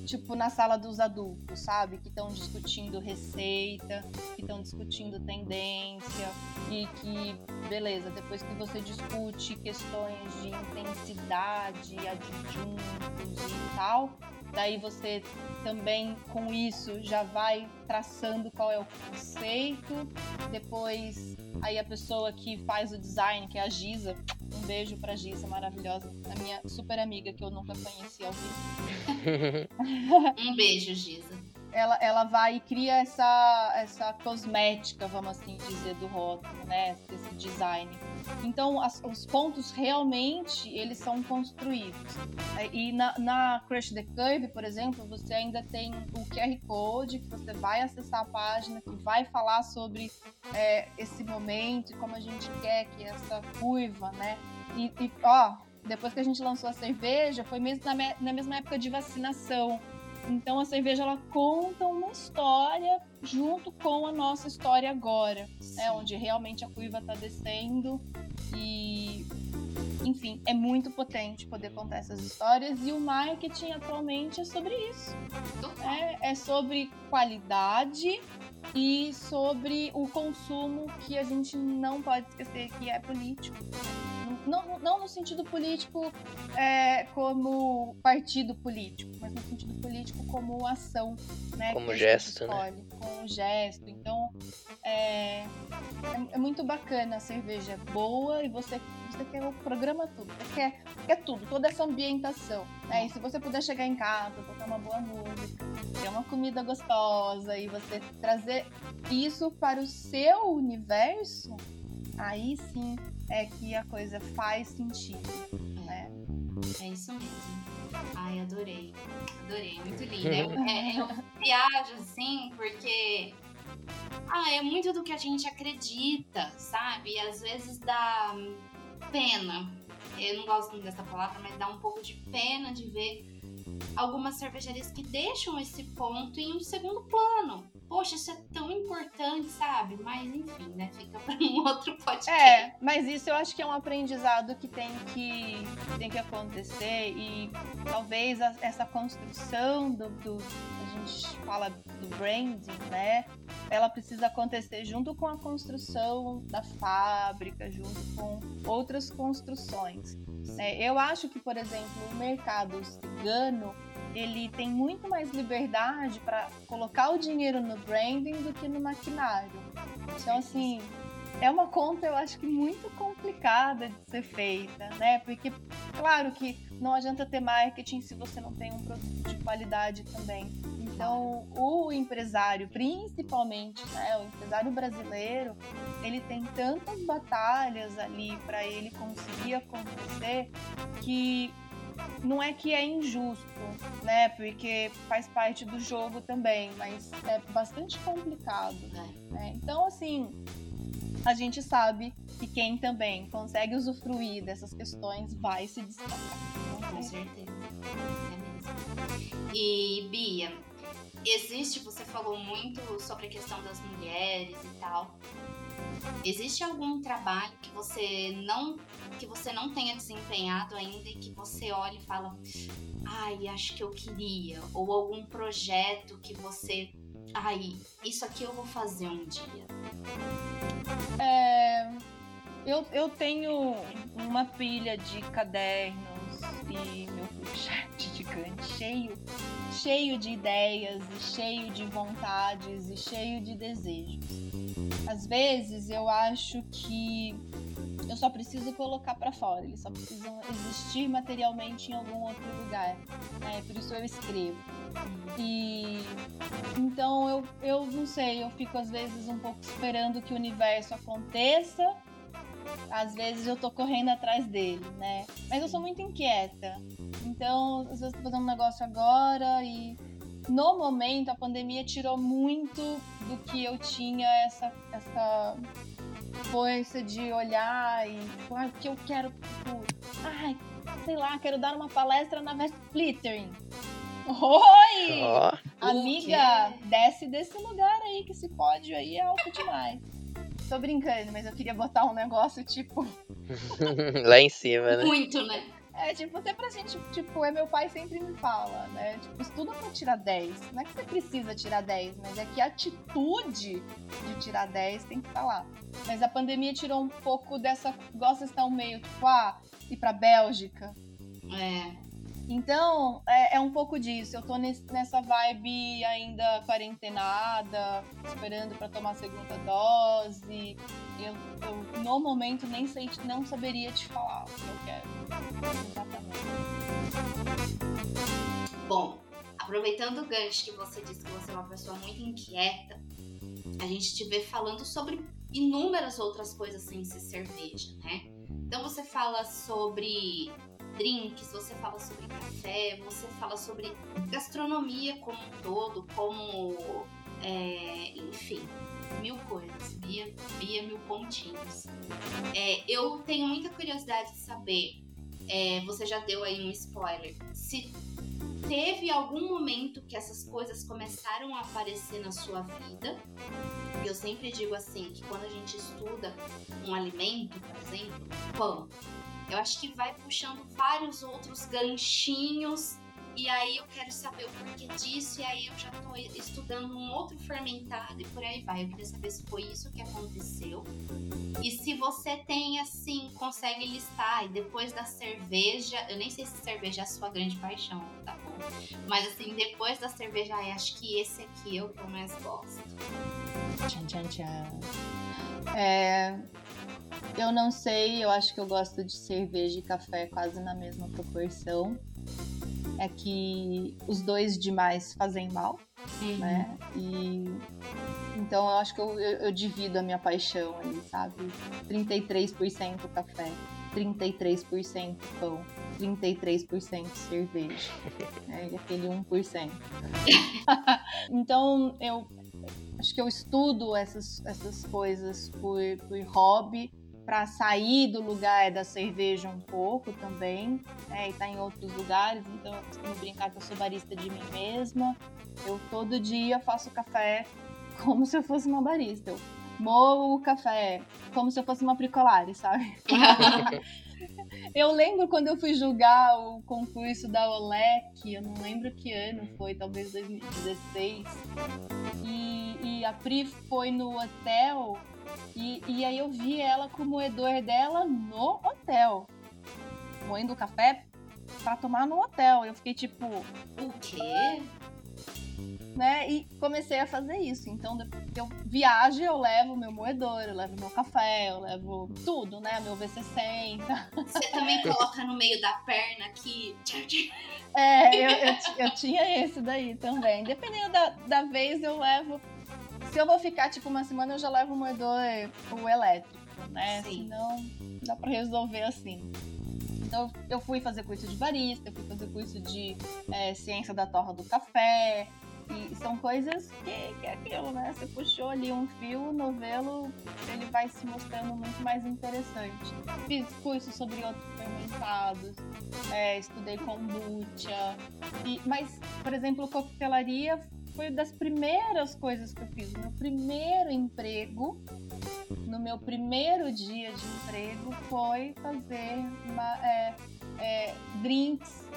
tipo na sala dos adultos sabe? Que estão discutindo receita que estão discutindo tendência e que beleza depois que você discute questões de intensidade adjuntos e tal Daí você também com isso já vai traçando qual é o conceito. Depois aí a pessoa que faz o design, que é a Giza, um beijo pra Giza, maravilhosa, a minha super amiga que eu nunca conheci ao vivo. [LAUGHS] um beijo, Giza. Ela, ela vai e cria essa, essa cosmética, vamos assim dizer, do rótulo, né? Desse design. Então, as, os pontos realmente, eles são construídos. É, e na, na Crush the Curve, por exemplo, você ainda tem o QR Code, que você vai acessar a página, que vai falar sobre é, esse momento e como a gente quer que essa curva, né? E, e ó, depois que a gente lançou a cerveja, foi mesmo na, me, na mesma época de vacinação. Então a cerveja ela conta uma história junto com a nossa história agora, né, onde realmente a curva está descendo e enfim, é muito potente poder contar essas histórias e o marketing atualmente é sobre isso. É, é sobre qualidade e sobre o consumo que a gente não pode esquecer que é político. Não, não no sentido político é, como partido político, mas no sentido político como ação, né? Como gesto, né? Como gesto. Então, é, é, é, muito bacana a cerveja é boa e você, você quer o programa tudo. Você quer, quer tudo, toda essa ambientação. Né? E se você puder chegar em casa, tocar uma boa música, ter uma comida gostosa e você trazer isso para o seu universo, aí sim é que a coisa faz sentido, né? É isso mesmo. Ai, adorei. Adorei, muito linda. [LAUGHS] Eu, é, eu viajo assim porque ah, é muito do que a gente acredita, sabe? E às vezes dá pena. Eu não gosto muito dessa palavra, mas dá um pouco de pena de ver algumas cervejarias que deixam esse ponto em um segundo plano poxa, isso é tão importante, sabe? Mas enfim, né? Fica para um [LAUGHS] outro podcast. É, mas isso eu acho que é um aprendizado que tem que, tem que acontecer e talvez a, essa construção do, do, a gente fala do branding, né? Ela precisa acontecer junto com a construção da fábrica, junto com outras construções. É, eu acho que, por exemplo, o mercado cigano ele tem muito mais liberdade para colocar o dinheiro no branding do que no maquinário. Então, assim, é uma conta, eu acho que muito complicada de ser feita, né? Porque, claro que não adianta ter marketing se você não tem um produto de qualidade também. Então, o empresário, principalmente, né, o empresário brasileiro, ele tem tantas batalhas ali para ele conseguir acontecer que não é que é injusto, né? Porque faz parte do jogo também, mas é bastante complicado. Né? Então, assim, a gente sabe que quem também consegue usufruir dessas questões vai se destacar. Com certeza. É mesmo. E Bia, existe, você falou muito sobre a questão das mulheres e tal. Existe algum trabalho que você não que você não tenha desempenhado ainda e que você olha e fala, ai, acho que eu queria, ou algum projeto que você, ai, isso aqui eu vou fazer um dia. É, eu, eu tenho uma pilha de cadernos e meu chat [LAUGHS] gigante cheio, cheio de ideias e cheio de vontades e cheio de desejos. Às vezes eu acho que eu só preciso colocar para fora, eles só precisam existir materialmente em algum outro lugar. Né? Por isso eu escrevo. E então eu, eu não sei, eu fico às vezes um pouco esperando que o universo aconteça. Às vezes eu tô correndo atrás dele, né? Mas eu sou muito inquieta. Então, às vezes eu tô fazendo um negócio agora e no momento a pandemia tirou muito do que eu tinha essa essa força de olhar e ah, o que eu quero, tipo, ai, sei lá, quero dar uma palestra na West Flittering. Oi! Oh, Amiga, desce desse lugar aí, que esse pódio aí é alto demais. Tô brincando, mas eu queria botar um negócio tipo. [LAUGHS] Lá em cima, né? Muito, né? É, tipo, até pra gente, tipo, é meu pai sempre me fala, né? Tipo, estuda pra tirar 10. Não é que você precisa tirar 10, mas é que a atitude de tirar 10 tem que estar tá lá. Mas a pandemia tirou um pouco dessa. Gosta de estar um meio, tipo, ah, ir pra Bélgica. É. Então, é, é, um pouco disso. Eu tô nesse, nessa vibe ainda quarentenada, esperando para tomar a segunda dose. Eu, eu, no momento, nem sei, não saberia te falar o que eu quero. Bom, aproveitando o gancho que você disse que você é uma pessoa muito inquieta, a gente te vê falando sobre inúmeras outras coisas sem ser cerveja, né? Então você fala sobre drinks, você fala sobre café, você fala sobre gastronomia como um todo, como. É, enfim, mil coisas, via, via mil pontinhos. É, eu tenho muita curiosidade de saber, é, você já deu aí um spoiler, se teve algum momento que essas coisas começaram a aparecer na sua vida. Eu sempre digo assim, que quando a gente estuda um alimento, por exemplo, pão, eu acho que vai puxando vários outros ganchinhos e aí eu quero saber o porquê disso, e aí eu já tô estudando um outro fermentado e por aí vai. Eu queria saber se foi isso que aconteceu. E se você tem, assim, consegue listar, e depois da cerveja, eu nem sei se cerveja é a sua grande paixão, tá bom? Mas assim, depois da cerveja, acho que esse aqui é o que eu mais gosto. Tchan, tchan, tchan. É, eu não sei, eu acho que eu gosto de cerveja e café quase na mesma proporção. É que os dois demais fazem mal, uhum. né? E então eu acho que eu, eu, eu divido a minha paixão ali, sabe? 33% café, 33% pão, 33% cerveja. Né? [LAUGHS] E aquele 1%. [LAUGHS] então eu acho que eu estudo essas, essas coisas por, por hobby para sair do lugar da cerveja um pouco também, né? E tá em outros lugares, então eu costumo brincar que eu sou barista de mim mesma. Eu todo dia faço café [LAUGHS] como se eu fosse uma barista. Eu moo o café como se eu fosse uma bricolare, sabe? [LAUGHS] eu lembro quando eu fui julgar o concurso da OLEC, eu não lembro que ano foi, talvez 2016. E, e a Pri foi no hotel e, e aí eu vi ela com o moedor dela no hotel. Moendo café para tomar no hotel. Eu fiquei tipo, o quê? Né? E comecei a fazer isso. Então, eu viajo, eu levo meu moedor, eu levo meu café, eu levo tudo, né? Meu V60. Você também coloca no meio da perna aqui. É, eu, eu, eu tinha esse daí também. Dependendo da, da vez, eu levo se eu vou ficar tipo uma semana, eu já levo o moedor o elétrico, né? Sim. Senão dá pra resolver assim. Então eu fui fazer curso de barista, eu fui fazer curso de é, ciência da torra do café. E são coisas que, que é aquilo, né? Você puxou ali um fio, o novelo ele vai se mostrando muito mais interessante. Fiz curso sobre outros fermentados, é, estudei kombucha. E, mas, por exemplo, coquetelaria foi das primeiras coisas que eu fiz. Meu primeiro emprego, no meu primeiro dia de emprego, foi fazer uma, é, é, drinks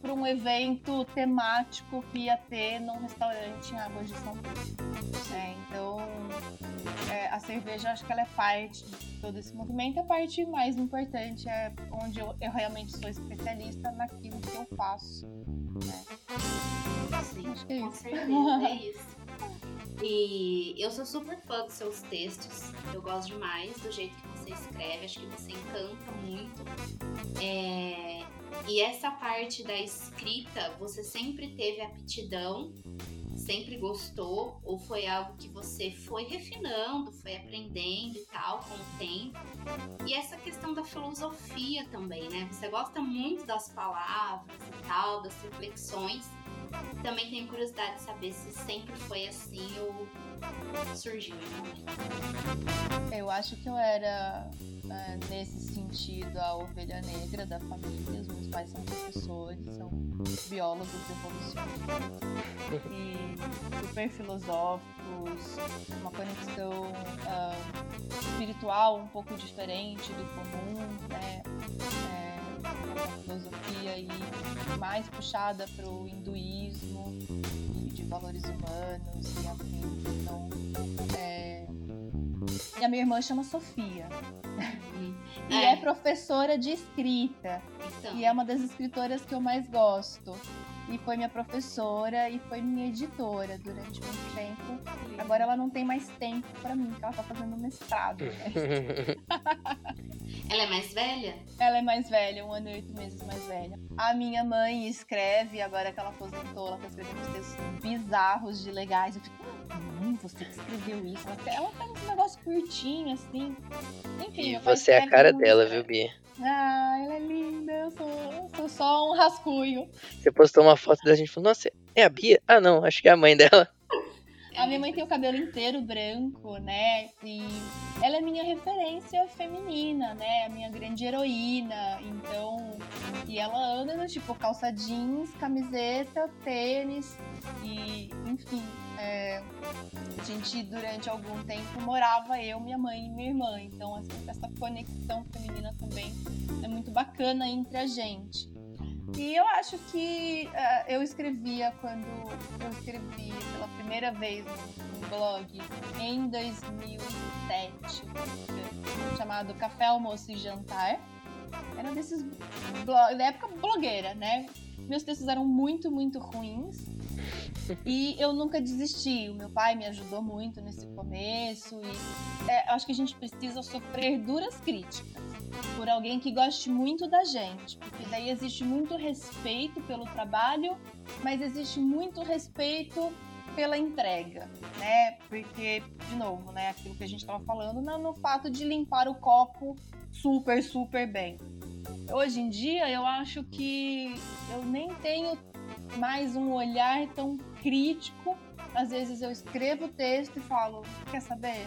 para um evento temático que ia ter num restaurante em Águas de São Paulo. É, então, é, a cerveja, acho que ela é parte de todo esse movimento. A parte mais importante é onde eu, eu realmente sou especialista naquilo que eu faço. Né? Sim, acho que é com isso. certeza, é isso. E eu sou super fã dos seus textos. Eu gosto demais do jeito que você escreve. Acho que você encanta muito. É... E essa parte da escrita, você sempre teve aptidão sempre gostou ou foi algo que você foi refinando, foi aprendendo e tal com o tempo? E essa questão da filosofia também, né? Você gosta muito das palavras e tal, das reflexões. Também tenho curiosidade de saber se sempre foi assim ou surgiu. Eu acho que eu era é, nesse sentido a ovelha negra da família. Os meus pais são professores, são biólogos evolucionistas e super filosóficos, uma conexão uh, espiritual um pouco diferente do comum, né? É, filosofia aí mais puxada para o hinduísmo e de valores humanos e afim. Então, é... e a minha irmã chama Sofia. [LAUGHS] E é. é. professora de escrita. Então. E é uma das escritoras que eu mais gosto. E foi minha professora e foi minha editora durante muito tempo. Agora ela não tem mais tempo para mim, porque ela tá fazendo mestrado. Né? [LAUGHS] ela é mais velha? Ela é mais velha, um ano e oito meses mais velha. A minha mãe escreve, agora que ela aposentou, ela tá escrevendo textos bizarros de legais. Eu fico, hum, você que escreveu isso. Ela faz um negócio curtinho, assim. Enfim, e você é a cara dela, viu, Bia? Ah, ela é linda, eu sou, eu sou só um rascunho. Você postou uma foto da gente e falou, nossa, é a Bia? Ah, não, acho que é a mãe dela. A minha mãe tem o cabelo inteiro branco, né? E ela é minha referência feminina, né? A minha grande heroína. Então, e ela anda no tipo calça jeans, camiseta, tênis e, enfim, é, a gente durante algum tempo morava eu, minha mãe e minha irmã. Então, assim, essa conexão feminina também é muito bacana entre a gente. E eu acho que uh, eu escrevia quando eu escrevi pela primeira vez no blog em 2007, chamado Café, Almoço e Jantar. Era desses blogs, da época blogueira, né? Meus textos eram muito, muito ruins. E eu nunca desisti. O meu pai me ajudou muito nesse começo. E é, acho que a gente precisa sofrer duras críticas por alguém que goste muito da gente, porque daí existe muito respeito pelo trabalho, mas existe muito respeito pela entrega, né? Porque, de novo, né, aquilo que a gente estava falando no, no fato de limpar o copo super, super bem. Hoje em dia, eu acho que eu nem tenho mais um olhar tão crítico. Às vezes eu escrevo o texto e falo, quer saber?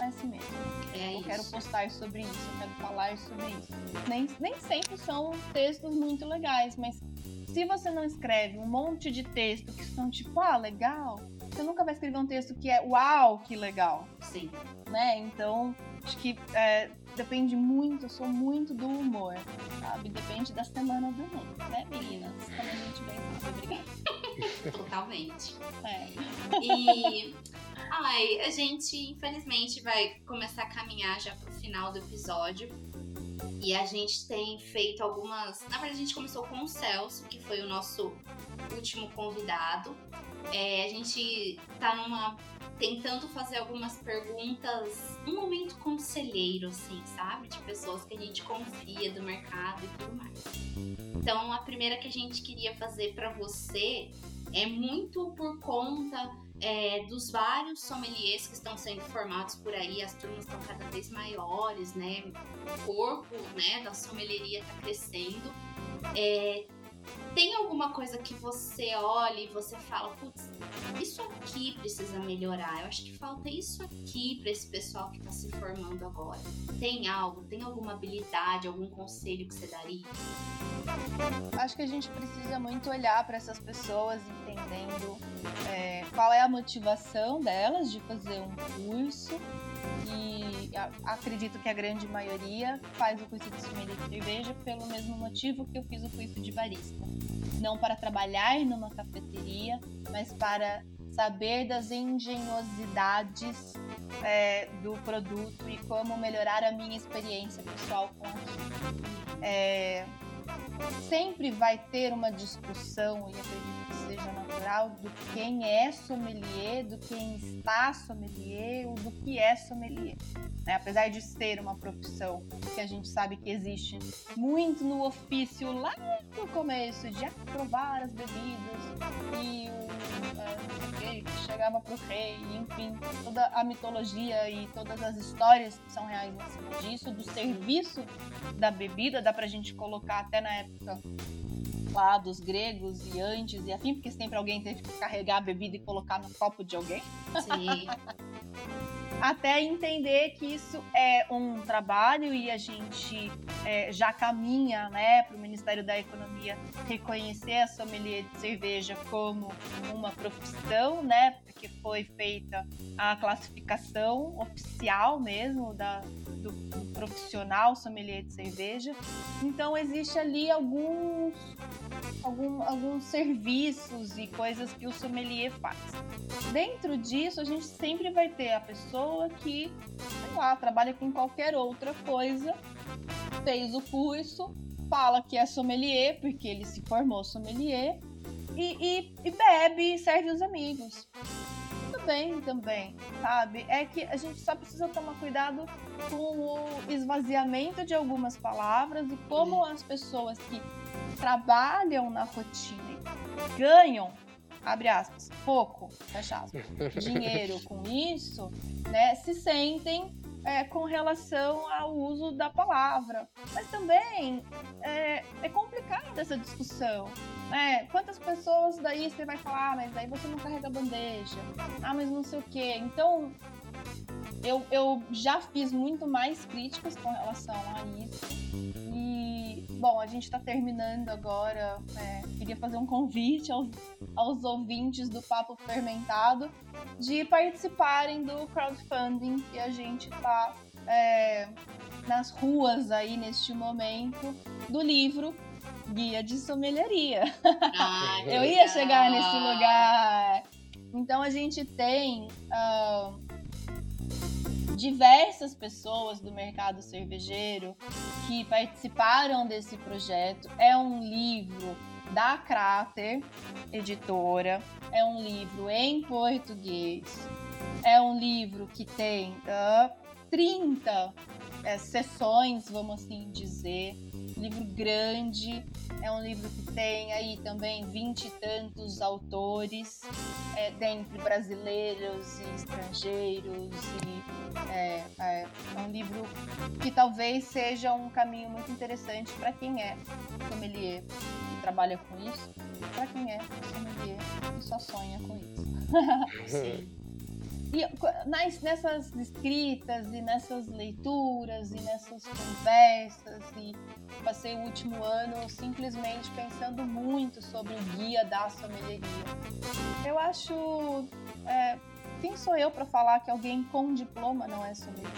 É assim mesmo. É eu isso. quero postar sobre isso, eu quero falar sobre isso. Nem, nem sempre são textos muito legais, mas se você não escreve um monte de texto que são tipo, ah, legal, você nunca vai escrever um texto que é uau, que legal. Sim. Né? Então, acho que é, depende muito, eu sou muito do humor, sabe? Depende da semana do mundo, né, meninas? Como a gente obrigada. [LAUGHS] Totalmente. É. E Ai, a gente infelizmente vai começar a caminhar já pro final do episódio. E a gente tem feito algumas. Na verdade, a gente começou com o Celso, que foi o nosso último convidado. É, a gente tá numa. tentando fazer algumas perguntas, um momento conselheiro, assim, sabe? De pessoas que a gente confia do mercado e tudo mais. Então, a primeira que a gente queria fazer para você é muito por conta é, dos vários sommeliers que estão sendo formados por aí, as turmas estão cada vez maiores, né? O corpo né, da sommelieria está crescendo. É, tem alguma coisa que você olha e você fala, putz, isso aqui precisa melhorar. Eu acho que falta isso aqui para esse pessoal que está se formando agora. Tem algo? Tem alguma habilidade, algum conselho que você daria? Acho que a gente precisa muito olhar para essas pessoas entendendo é, qual é a motivação delas de fazer um curso e acredito que a grande maioria faz o curso de sommelier de cerveja pelo mesmo motivo que eu fiz o curso de barista. Não para trabalhar numa cafeteria, mas para saber das engenhosidades é, do produto e como melhorar a minha experiência pessoal com aquilo. É, sempre vai ter uma discussão, e acredito que seja natural, do quem é sommelier, do quem está sommelier, ou do que é sommelier. Né? Apesar de ser uma profissão que a gente sabe que existe muito no ofício lá no começo, de aprovar as bebidas e o é, que chegava pro rei, enfim, toda a mitologia e todas as histórias que são reais em cima disso, do serviço da bebida, dá pra gente colocar até na época lá dos gregos e antes e afim, porque sempre alguém teve que carregar a bebida e colocar no copo de alguém. Sim. [LAUGHS] até entender que isso é um trabalho e a gente é, já caminha né, para o Ministério da Economia reconhecer a sommelier de cerveja como uma profissão, né, porque foi feita a classificação oficial mesmo da, do, do profissional sommelier de cerveja. Então existe ali alguns, algum, alguns serviços e coisas que o sommelier faz. Dentro disso, a gente sempre vai ter a pessoa que, sei lá, trabalha com qualquer outra coisa, fez o curso, fala que é sommelier, porque ele se formou sommelier, e, e, e bebe e serve os amigos. Tudo bem também, sabe? É que a gente só precisa tomar cuidado com o esvaziamento de algumas palavras e como as pessoas que trabalham na rotina ganham abre aspas, pouco, fecha aspas, dinheiro [LAUGHS] com isso, né, se sentem é, com relação ao uso da palavra. Mas também é, é complicada essa discussão. Né? Quantas pessoas daí você vai falar, ah, mas daí você não carrega bandeja, ah, mas não sei o quê. Então, eu, eu já fiz muito mais críticas com relação a isso. E, bom, a gente está terminando agora. É, queria fazer um convite aos, aos ouvintes do Papo Fermentado de participarem do crowdfunding que a gente está é, nas ruas aí neste momento do livro Guia de Sommelieria. Ah, [LAUGHS] eu ia chegar nesse lugar. Então a gente tem. Uh, diversas pessoas do mercado cervejeiro que participaram desse projeto. É um livro da Crater Editora, é um livro em português, é um livro que tem uh, 30 é, sessões, vamos assim dizer, livro grande, é um livro que tem aí também vinte e tantos autores, é, dentre brasileiros e estrangeiros, e é, é, é um livro que talvez seja um caminho muito interessante para quem é sommelier e trabalha com isso, para quem é sommelier e só sonha com isso. [LAUGHS] Sim. E nas, nessas escritas e nessas leituras e nessas conversas, e passei o último ano simplesmente pensando muito sobre o guia da sommelieria. Eu acho. É, quem sou eu para falar que alguém com diploma não é sommelier?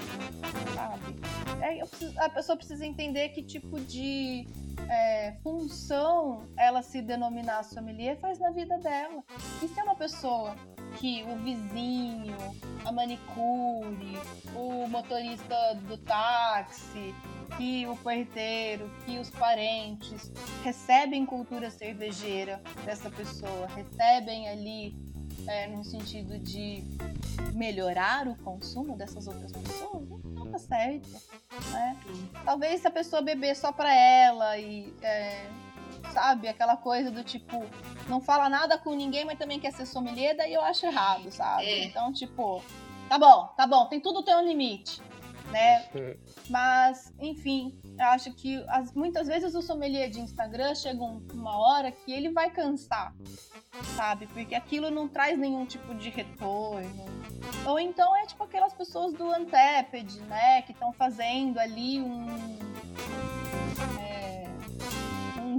Sabe? É, preciso, a pessoa precisa entender que tipo de é, função ela se denominar sommelier faz na vida dela. E se é uma pessoa que o vizinho, a manicure, o motorista do táxi, que o porteiro, que os parentes recebem cultura cervejeira dessa pessoa, recebem ali é, no sentido de melhorar o consumo dessas outras pessoas, não tá certo. Né? Talvez se a pessoa beber só para ela e é, sabe? Aquela coisa do tipo, não fala nada com ninguém, mas também quer ser sommelier, daí eu acho errado, sabe? É. Então, tipo, tá bom, tá bom, tem tudo tem um limite, né? [LAUGHS] mas, enfim, eu acho que as, muitas vezes o sommelier de Instagram chega um, uma hora que ele vai cansar, sabe? Porque aquilo não traz nenhum tipo de retorno. Ou então é tipo aquelas pessoas do Anteped, né? Que estão fazendo ali um.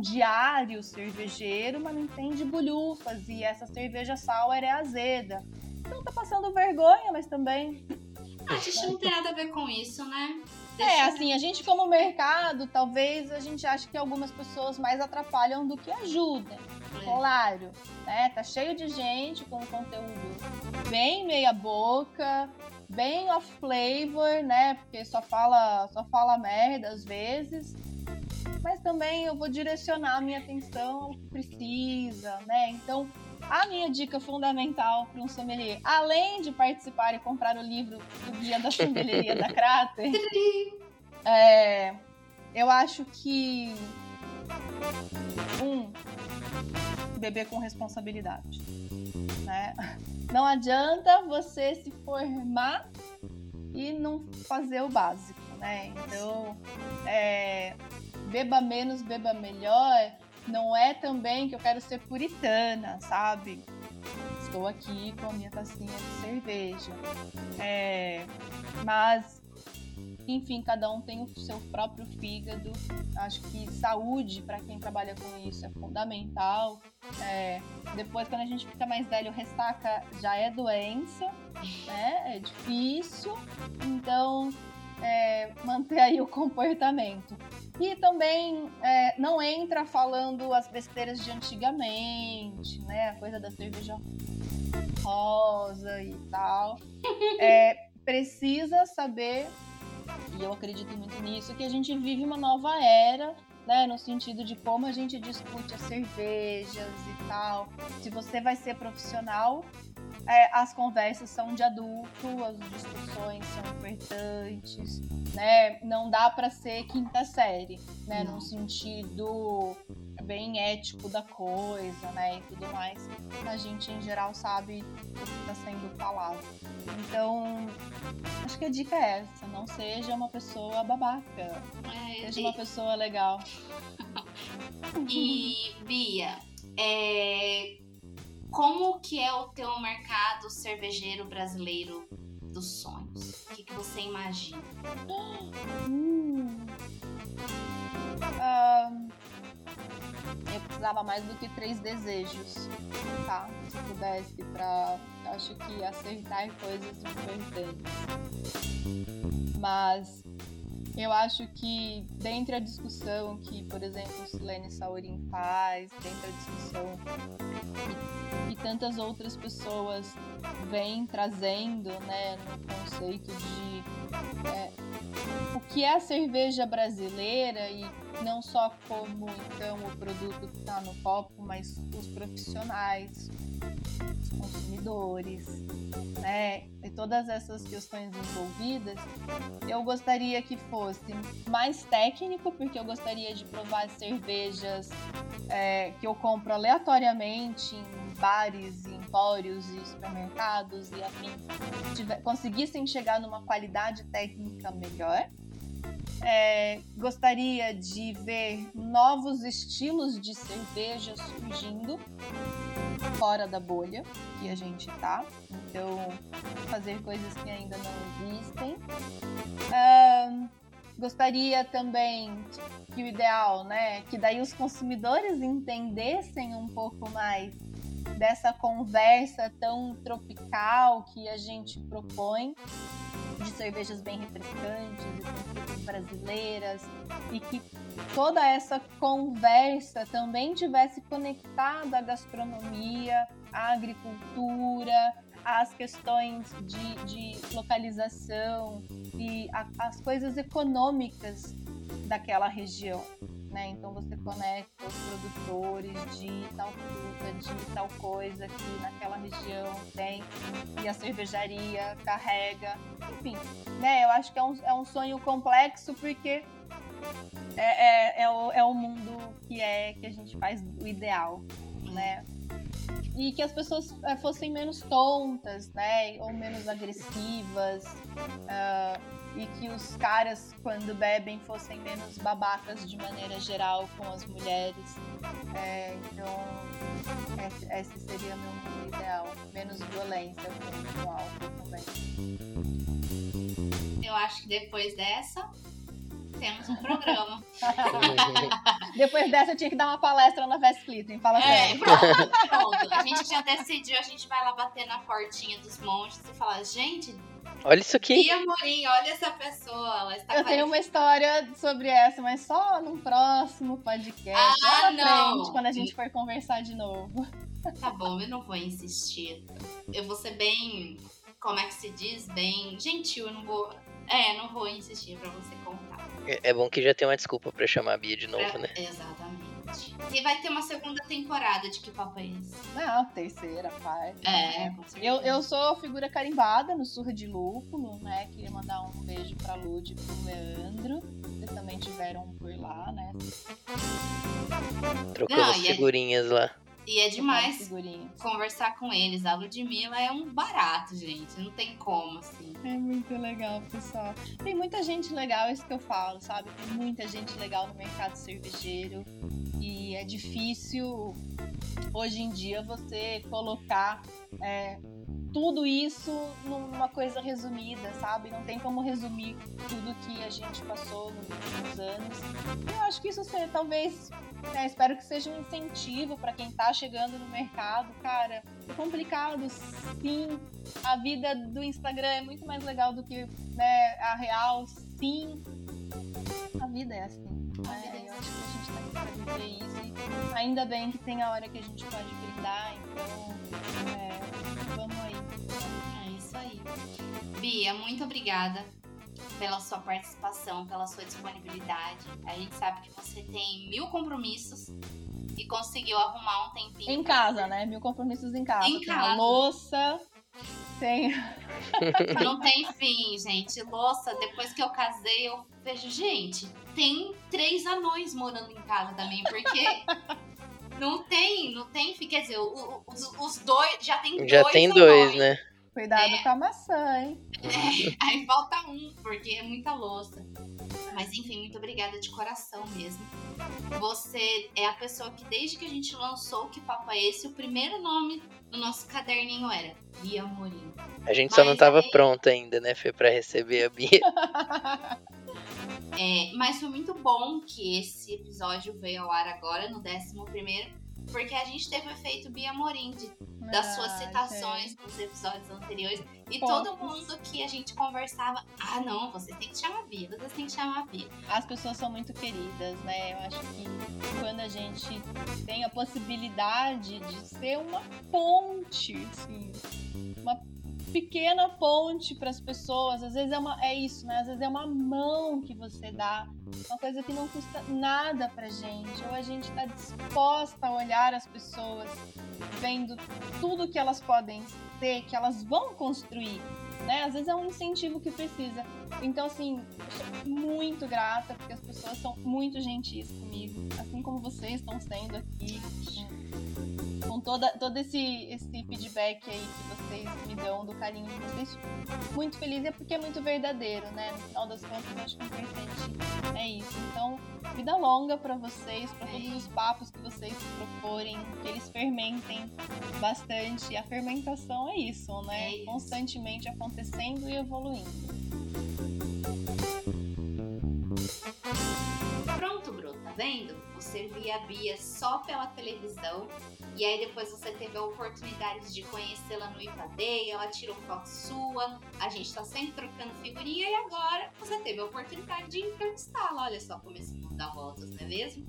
Diário cervejeiro, mas não entende bolhufas e essa cerveja sour é azeda. Então tá passando vergonha, mas também. Ah, a gente não tem nada a ver com isso, né? Deixa é, assim, a gente como mercado, talvez a gente ache que algumas pessoas mais atrapalham do que ajudam. É. Claro, né? Tá cheio de gente com conteúdo bem meia boca, bem off flavor, né? Porque só fala, só fala merda às vezes mas também eu vou direcionar a minha atenção ao que precisa, né? Então, a minha dica fundamental para um sommelier, além de participar e comprar o livro do Guia da Sommelieria da Crater, [LAUGHS] é, eu acho que um beber com responsabilidade, né? Não adianta você se formar e não fazer o básico, né? Então, é, beba menos, beba melhor, não é também que eu quero ser puritana, sabe? Estou aqui com a minha tacinha de cerveja. É, mas, enfim, cada um tem o seu próprio fígado. Acho que saúde, para quem trabalha com isso, é fundamental. É, depois, quando a gente fica mais velho, ressaca já é doença, né? É difícil. Então, é, manter aí o comportamento. E também é, não entra falando as besteiras de antigamente, né? A coisa da cerveja rosa e tal. [LAUGHS] É, precisa saber, e eu acredito muito nisso, que a gente vive uma nova era né, no sentido de como a gente discute as cervejas e tal. Se você vai ser profissional, é, as conversas são de adulto, as discussões são importantes, né? Não dá para ser quinta série, né? Num sentido bem ético da coisa, né? E tudo mais. A gente, em geral, sabe o que está sendo falado. Então, acho que a dica é essa: não seja uma pessoa babaca. É, seja e... uma pessoa legal. [LAUGHS] e, Bia, é... como que é o teu mercado cervejeiro brasileiro dos sonhos? O que, que você imagina? Hum. Um, eu precisava mais do que três desejos, tá? Se pudesse, pra. Acho que acertar coisas importantes. Mas eu acho que dentro da discussão que, por exemplo, Silene Saurin faz, dentro da discussão que tantas outras pessoas vêm trazendo, né, no conceito de é, o que é a cerveja brasileira e não só como então o produto que está no copo, mas os profissionais, os consumidores, né? E todas essas questões envolvidas, eu gostaria que fosse mais técnico, porque eu gostaria de provar cervejas é, que eu compro aleatoriamente em bares, em empórios e supermercados e afim, conseguissem chegar numa qualidade técnica melhor é, gostaria de ver novos estilos de cerveja surgindo fora da bolha que a gente tá. Então, fazer coisas que ainda não existem. gostaria também que o ideal, né, que daí os consumidores entendessem um pouco mais dessa conversa tão tropical que a gente propõe de cervejas bem refrescantes brasileiras e que toda essa conversa também tivesse conectada à gastronomia, à agricultura, às questões de, de localização e as coisas econômicas daquela região né? Então você conecta os produtores de tal fruta, de tal coisa que naquela região tem e a cervejaria carrega, enfim, né? Eu acho que é um, é um sonho complexo porque é, é, é, o, é o mundo que é que a gente faz o ideal, né? E que as pessoas é, fossem menos tontas, né? Ou menos agressivas. Uh, e que os caras, quando bebem, fossem menos babacas de maneira geral com as mulheres. É, então, esse, esse seria meu mundo ideal. Menos violência com o álcool também. Eu acho que depois dessa, temos um programa. [LAUGHS] Depois dessa, eu tinha que dar uma palestra na Vesclitem. Fala é, sério. Pronto, pronto. A gente já decidiu, a gente vai lá bater na portinha dos monges e falar, gente, Olha isso aqui. E Amorim, olha essa pessoa. Ela está eu tenho uma história sobre essa, mas só num próximo podcast. Ah, lá não. Frente, quando a gente for conversar de novo. Tá bom, eu não vou insistir. Eu vou ser bem. Como é que se diz? Bem gentil. Eu não vou. É, não vou insistir pra você contar. É, é bom que já tem uma desculpa pra chamar a Bia de novo, pra... né? Exatamente. E vai ter uma segunda temporada de Que Papo é Esse? Não, terceira, quarta. É, né? eu, eu sou figura carimbada no Surra de Lúpulo, né? Queria mandar um beijo pra Lud e pro Leandro. Vocês também tiveram por lá, né? Trocando figurinhas lá. E é demais conversar com eles. A Ludmilla é um barato, gente. Não tem como, assim. É muito legal, pessoal. Tem muita gente legal, é isso que eu falo, sabe? Tem muita gente legal no mercado cervejeiro. E é difícil, hoje em dia, você colocar é, tudo isso numa coisa resumida, sabe? Não tem como resumir tudo que a gente passou nos últimos anos. Eu acho que isso ser, talvez, né, espero que seja um incentivo para quem tá chegando no mercado. Cara, é complicado, sim. A vida do Instagram é muito mais legal do que né, a real, sim. A vida é assim. Né? Eu acho que a gente tá aqui pra viver isso. E ainda bem que tem a hora que a gente pode brindar, então. É, vamos aí. É isso aí. Bia, muito obrigada pela sua participação, pela sua disponibilidade. A gente sabe que você tem mil compromissos e conseguiu arrumar um tempinho. Em casa, né? Mil compromissos em casa. Em Tem casa. A louça. Tem. [LAUGHS] Não tem fim, gente. Louça, depois que eu casei, eu vejo, gente, tem três anões morando em casa também, porque [LAUGHS] não tem, não tem fim. Quer dizer, os, os dois, já tem Já dois tem anões. dois, né? Cuidado É. com a maçã, hein? É, [LAUGHS] aí falta um, porque é muita louça. Mas enfim, muito obrigada de coração mesmo. Você é a pessoa que, desde que a gente lançou o Que Papo é Esse, o primeiro nome no nosso caderninho era Bia Amorim. A gente só não Mas tava aí- pronto ainda, né, Fê, pra receber a Bia. [LAUGHS] É, mas foi muito bom que esse episódio veio ao ar agora, no 11 porque a gente teve o efeito Bia Amorim de das Ah, suas citações nos episódios anteriores. E todo mundo que a gente conversava, ah não, você tem que chamar a Bia, você tem que chamar a Bia. As pessoas são muito queridas, né? Eu acho que quando a gente tem a possibilidade de ser uma ponte, assim, uma pequena ponte para as pessoas, às vezes é, uma, é isso, né? Às vezes é uma mão que você dá, uma coisa que não custa nada pra gente, ou a gente tá disposta a olhar as pessoas vendo tudo que elas podem ser, que elas vão construir, né? Às vezes é um incentivo que precisa. Então, assim, sou muito grata, porque as pessoas são muito gentis comigo, assim como vocês estão sendo aqui, com, toda, todo esse, esse feedback aí que vocês me dão, do carinho de vocês. Muito feliz, é porque é muito verdadeiro, né? No final das contas, eu acho que o importante é isso. Então, vida longa pra vocês, pra todos os papos que vocês proporem, que eles fermentem bastante. A fermentação é isso, né? É isso. Constantemente acontecendo e evoluindo. Pronto, Bru, tá vendo? Você via a Bia só pela televisão. E aí depois você teve a oportunidade de conhecê-la no Ipadeia, ela tirou foto sua, a gente tá sempre trocando figurinha e agora você teve a oportunidade de entrevistá-la. Olha só como esse mundo dá voltas, não é mesmo?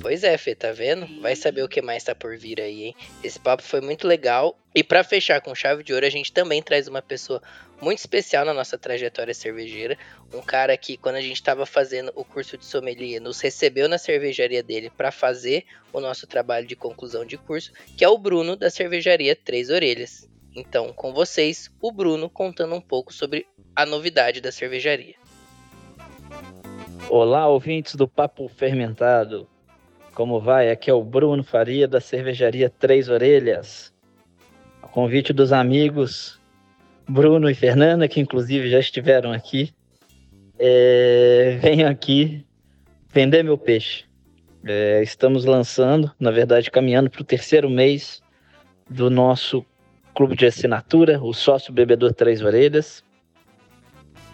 Pois é, Fê, tá vendo? Vai saber o que mais tá por vir aí, hein? Esse papo foi muito legal. E pra fechar com chave de ouro, a gente também traz uma pessoa muito especial na nossa trajetória cervejeira. Um cara que, quando a gente tava fazendo o curso de sommelier, nos recebeu na cervejaria dele pra fazer o nosso trabalho de conclusão de curso, que é o Bruno da cervejaria Três Orelhas. Então, com vocês, o Bruno contando um pouco sobre a novidade da cervejaria. Olá, ouvintes do Papo Fermentado. Como vai? Aqui é o Bruno Faria da cervejaria Três Orelhas. A convite dos amigos Bruno e Fernanda, que inclusive já estiveram aqui, é, venho aqui vender meu peixe. É, estamos lançando, na verdade, caminhando para o terceiro mês do nosso clube de assinatura, o Sócio Bebedor Três Orelhas,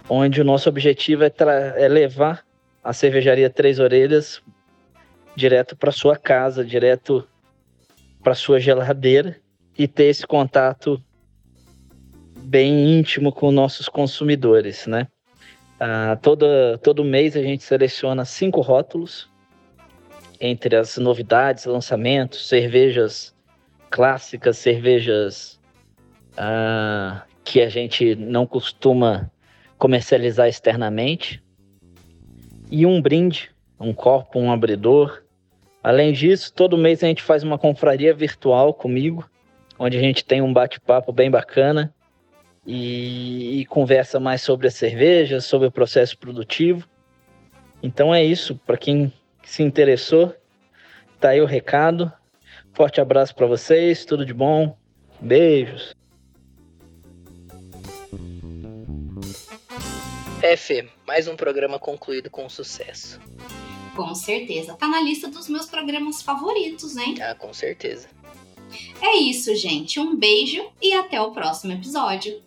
onde o nosso objetivo é, é levar a cervejaria Três Orelhas direto para sua casa, direto para sua geladeira e ter esse contato bem íntimo com nossos consumidores, né? Ah, todo mês a gente seleciona cinco rótulos entre as novidades, lançamentos, cervejas clássicas, cervejas ah, que a gente não costuma comercializar externamente e um brinde, um copo, um abridor. Além disso, todo mês a gente faz uma confraria virtual comigo, onde a gente tem um bate-papo bem bacana e, e conversa mais sobre a cerveja, sobre o processo produtivo. Então é isso, para quem se interessou, tá aí o recado. Forte abraço para vocês, tudo de bom. Beijos. É, Fê, mais um programa concluído com sucesso. Com certeza. Tá na lista dos meus programas favoritos, hein? Ah, com certeza. É isso, gente. Um beijo e até o próximo episódio.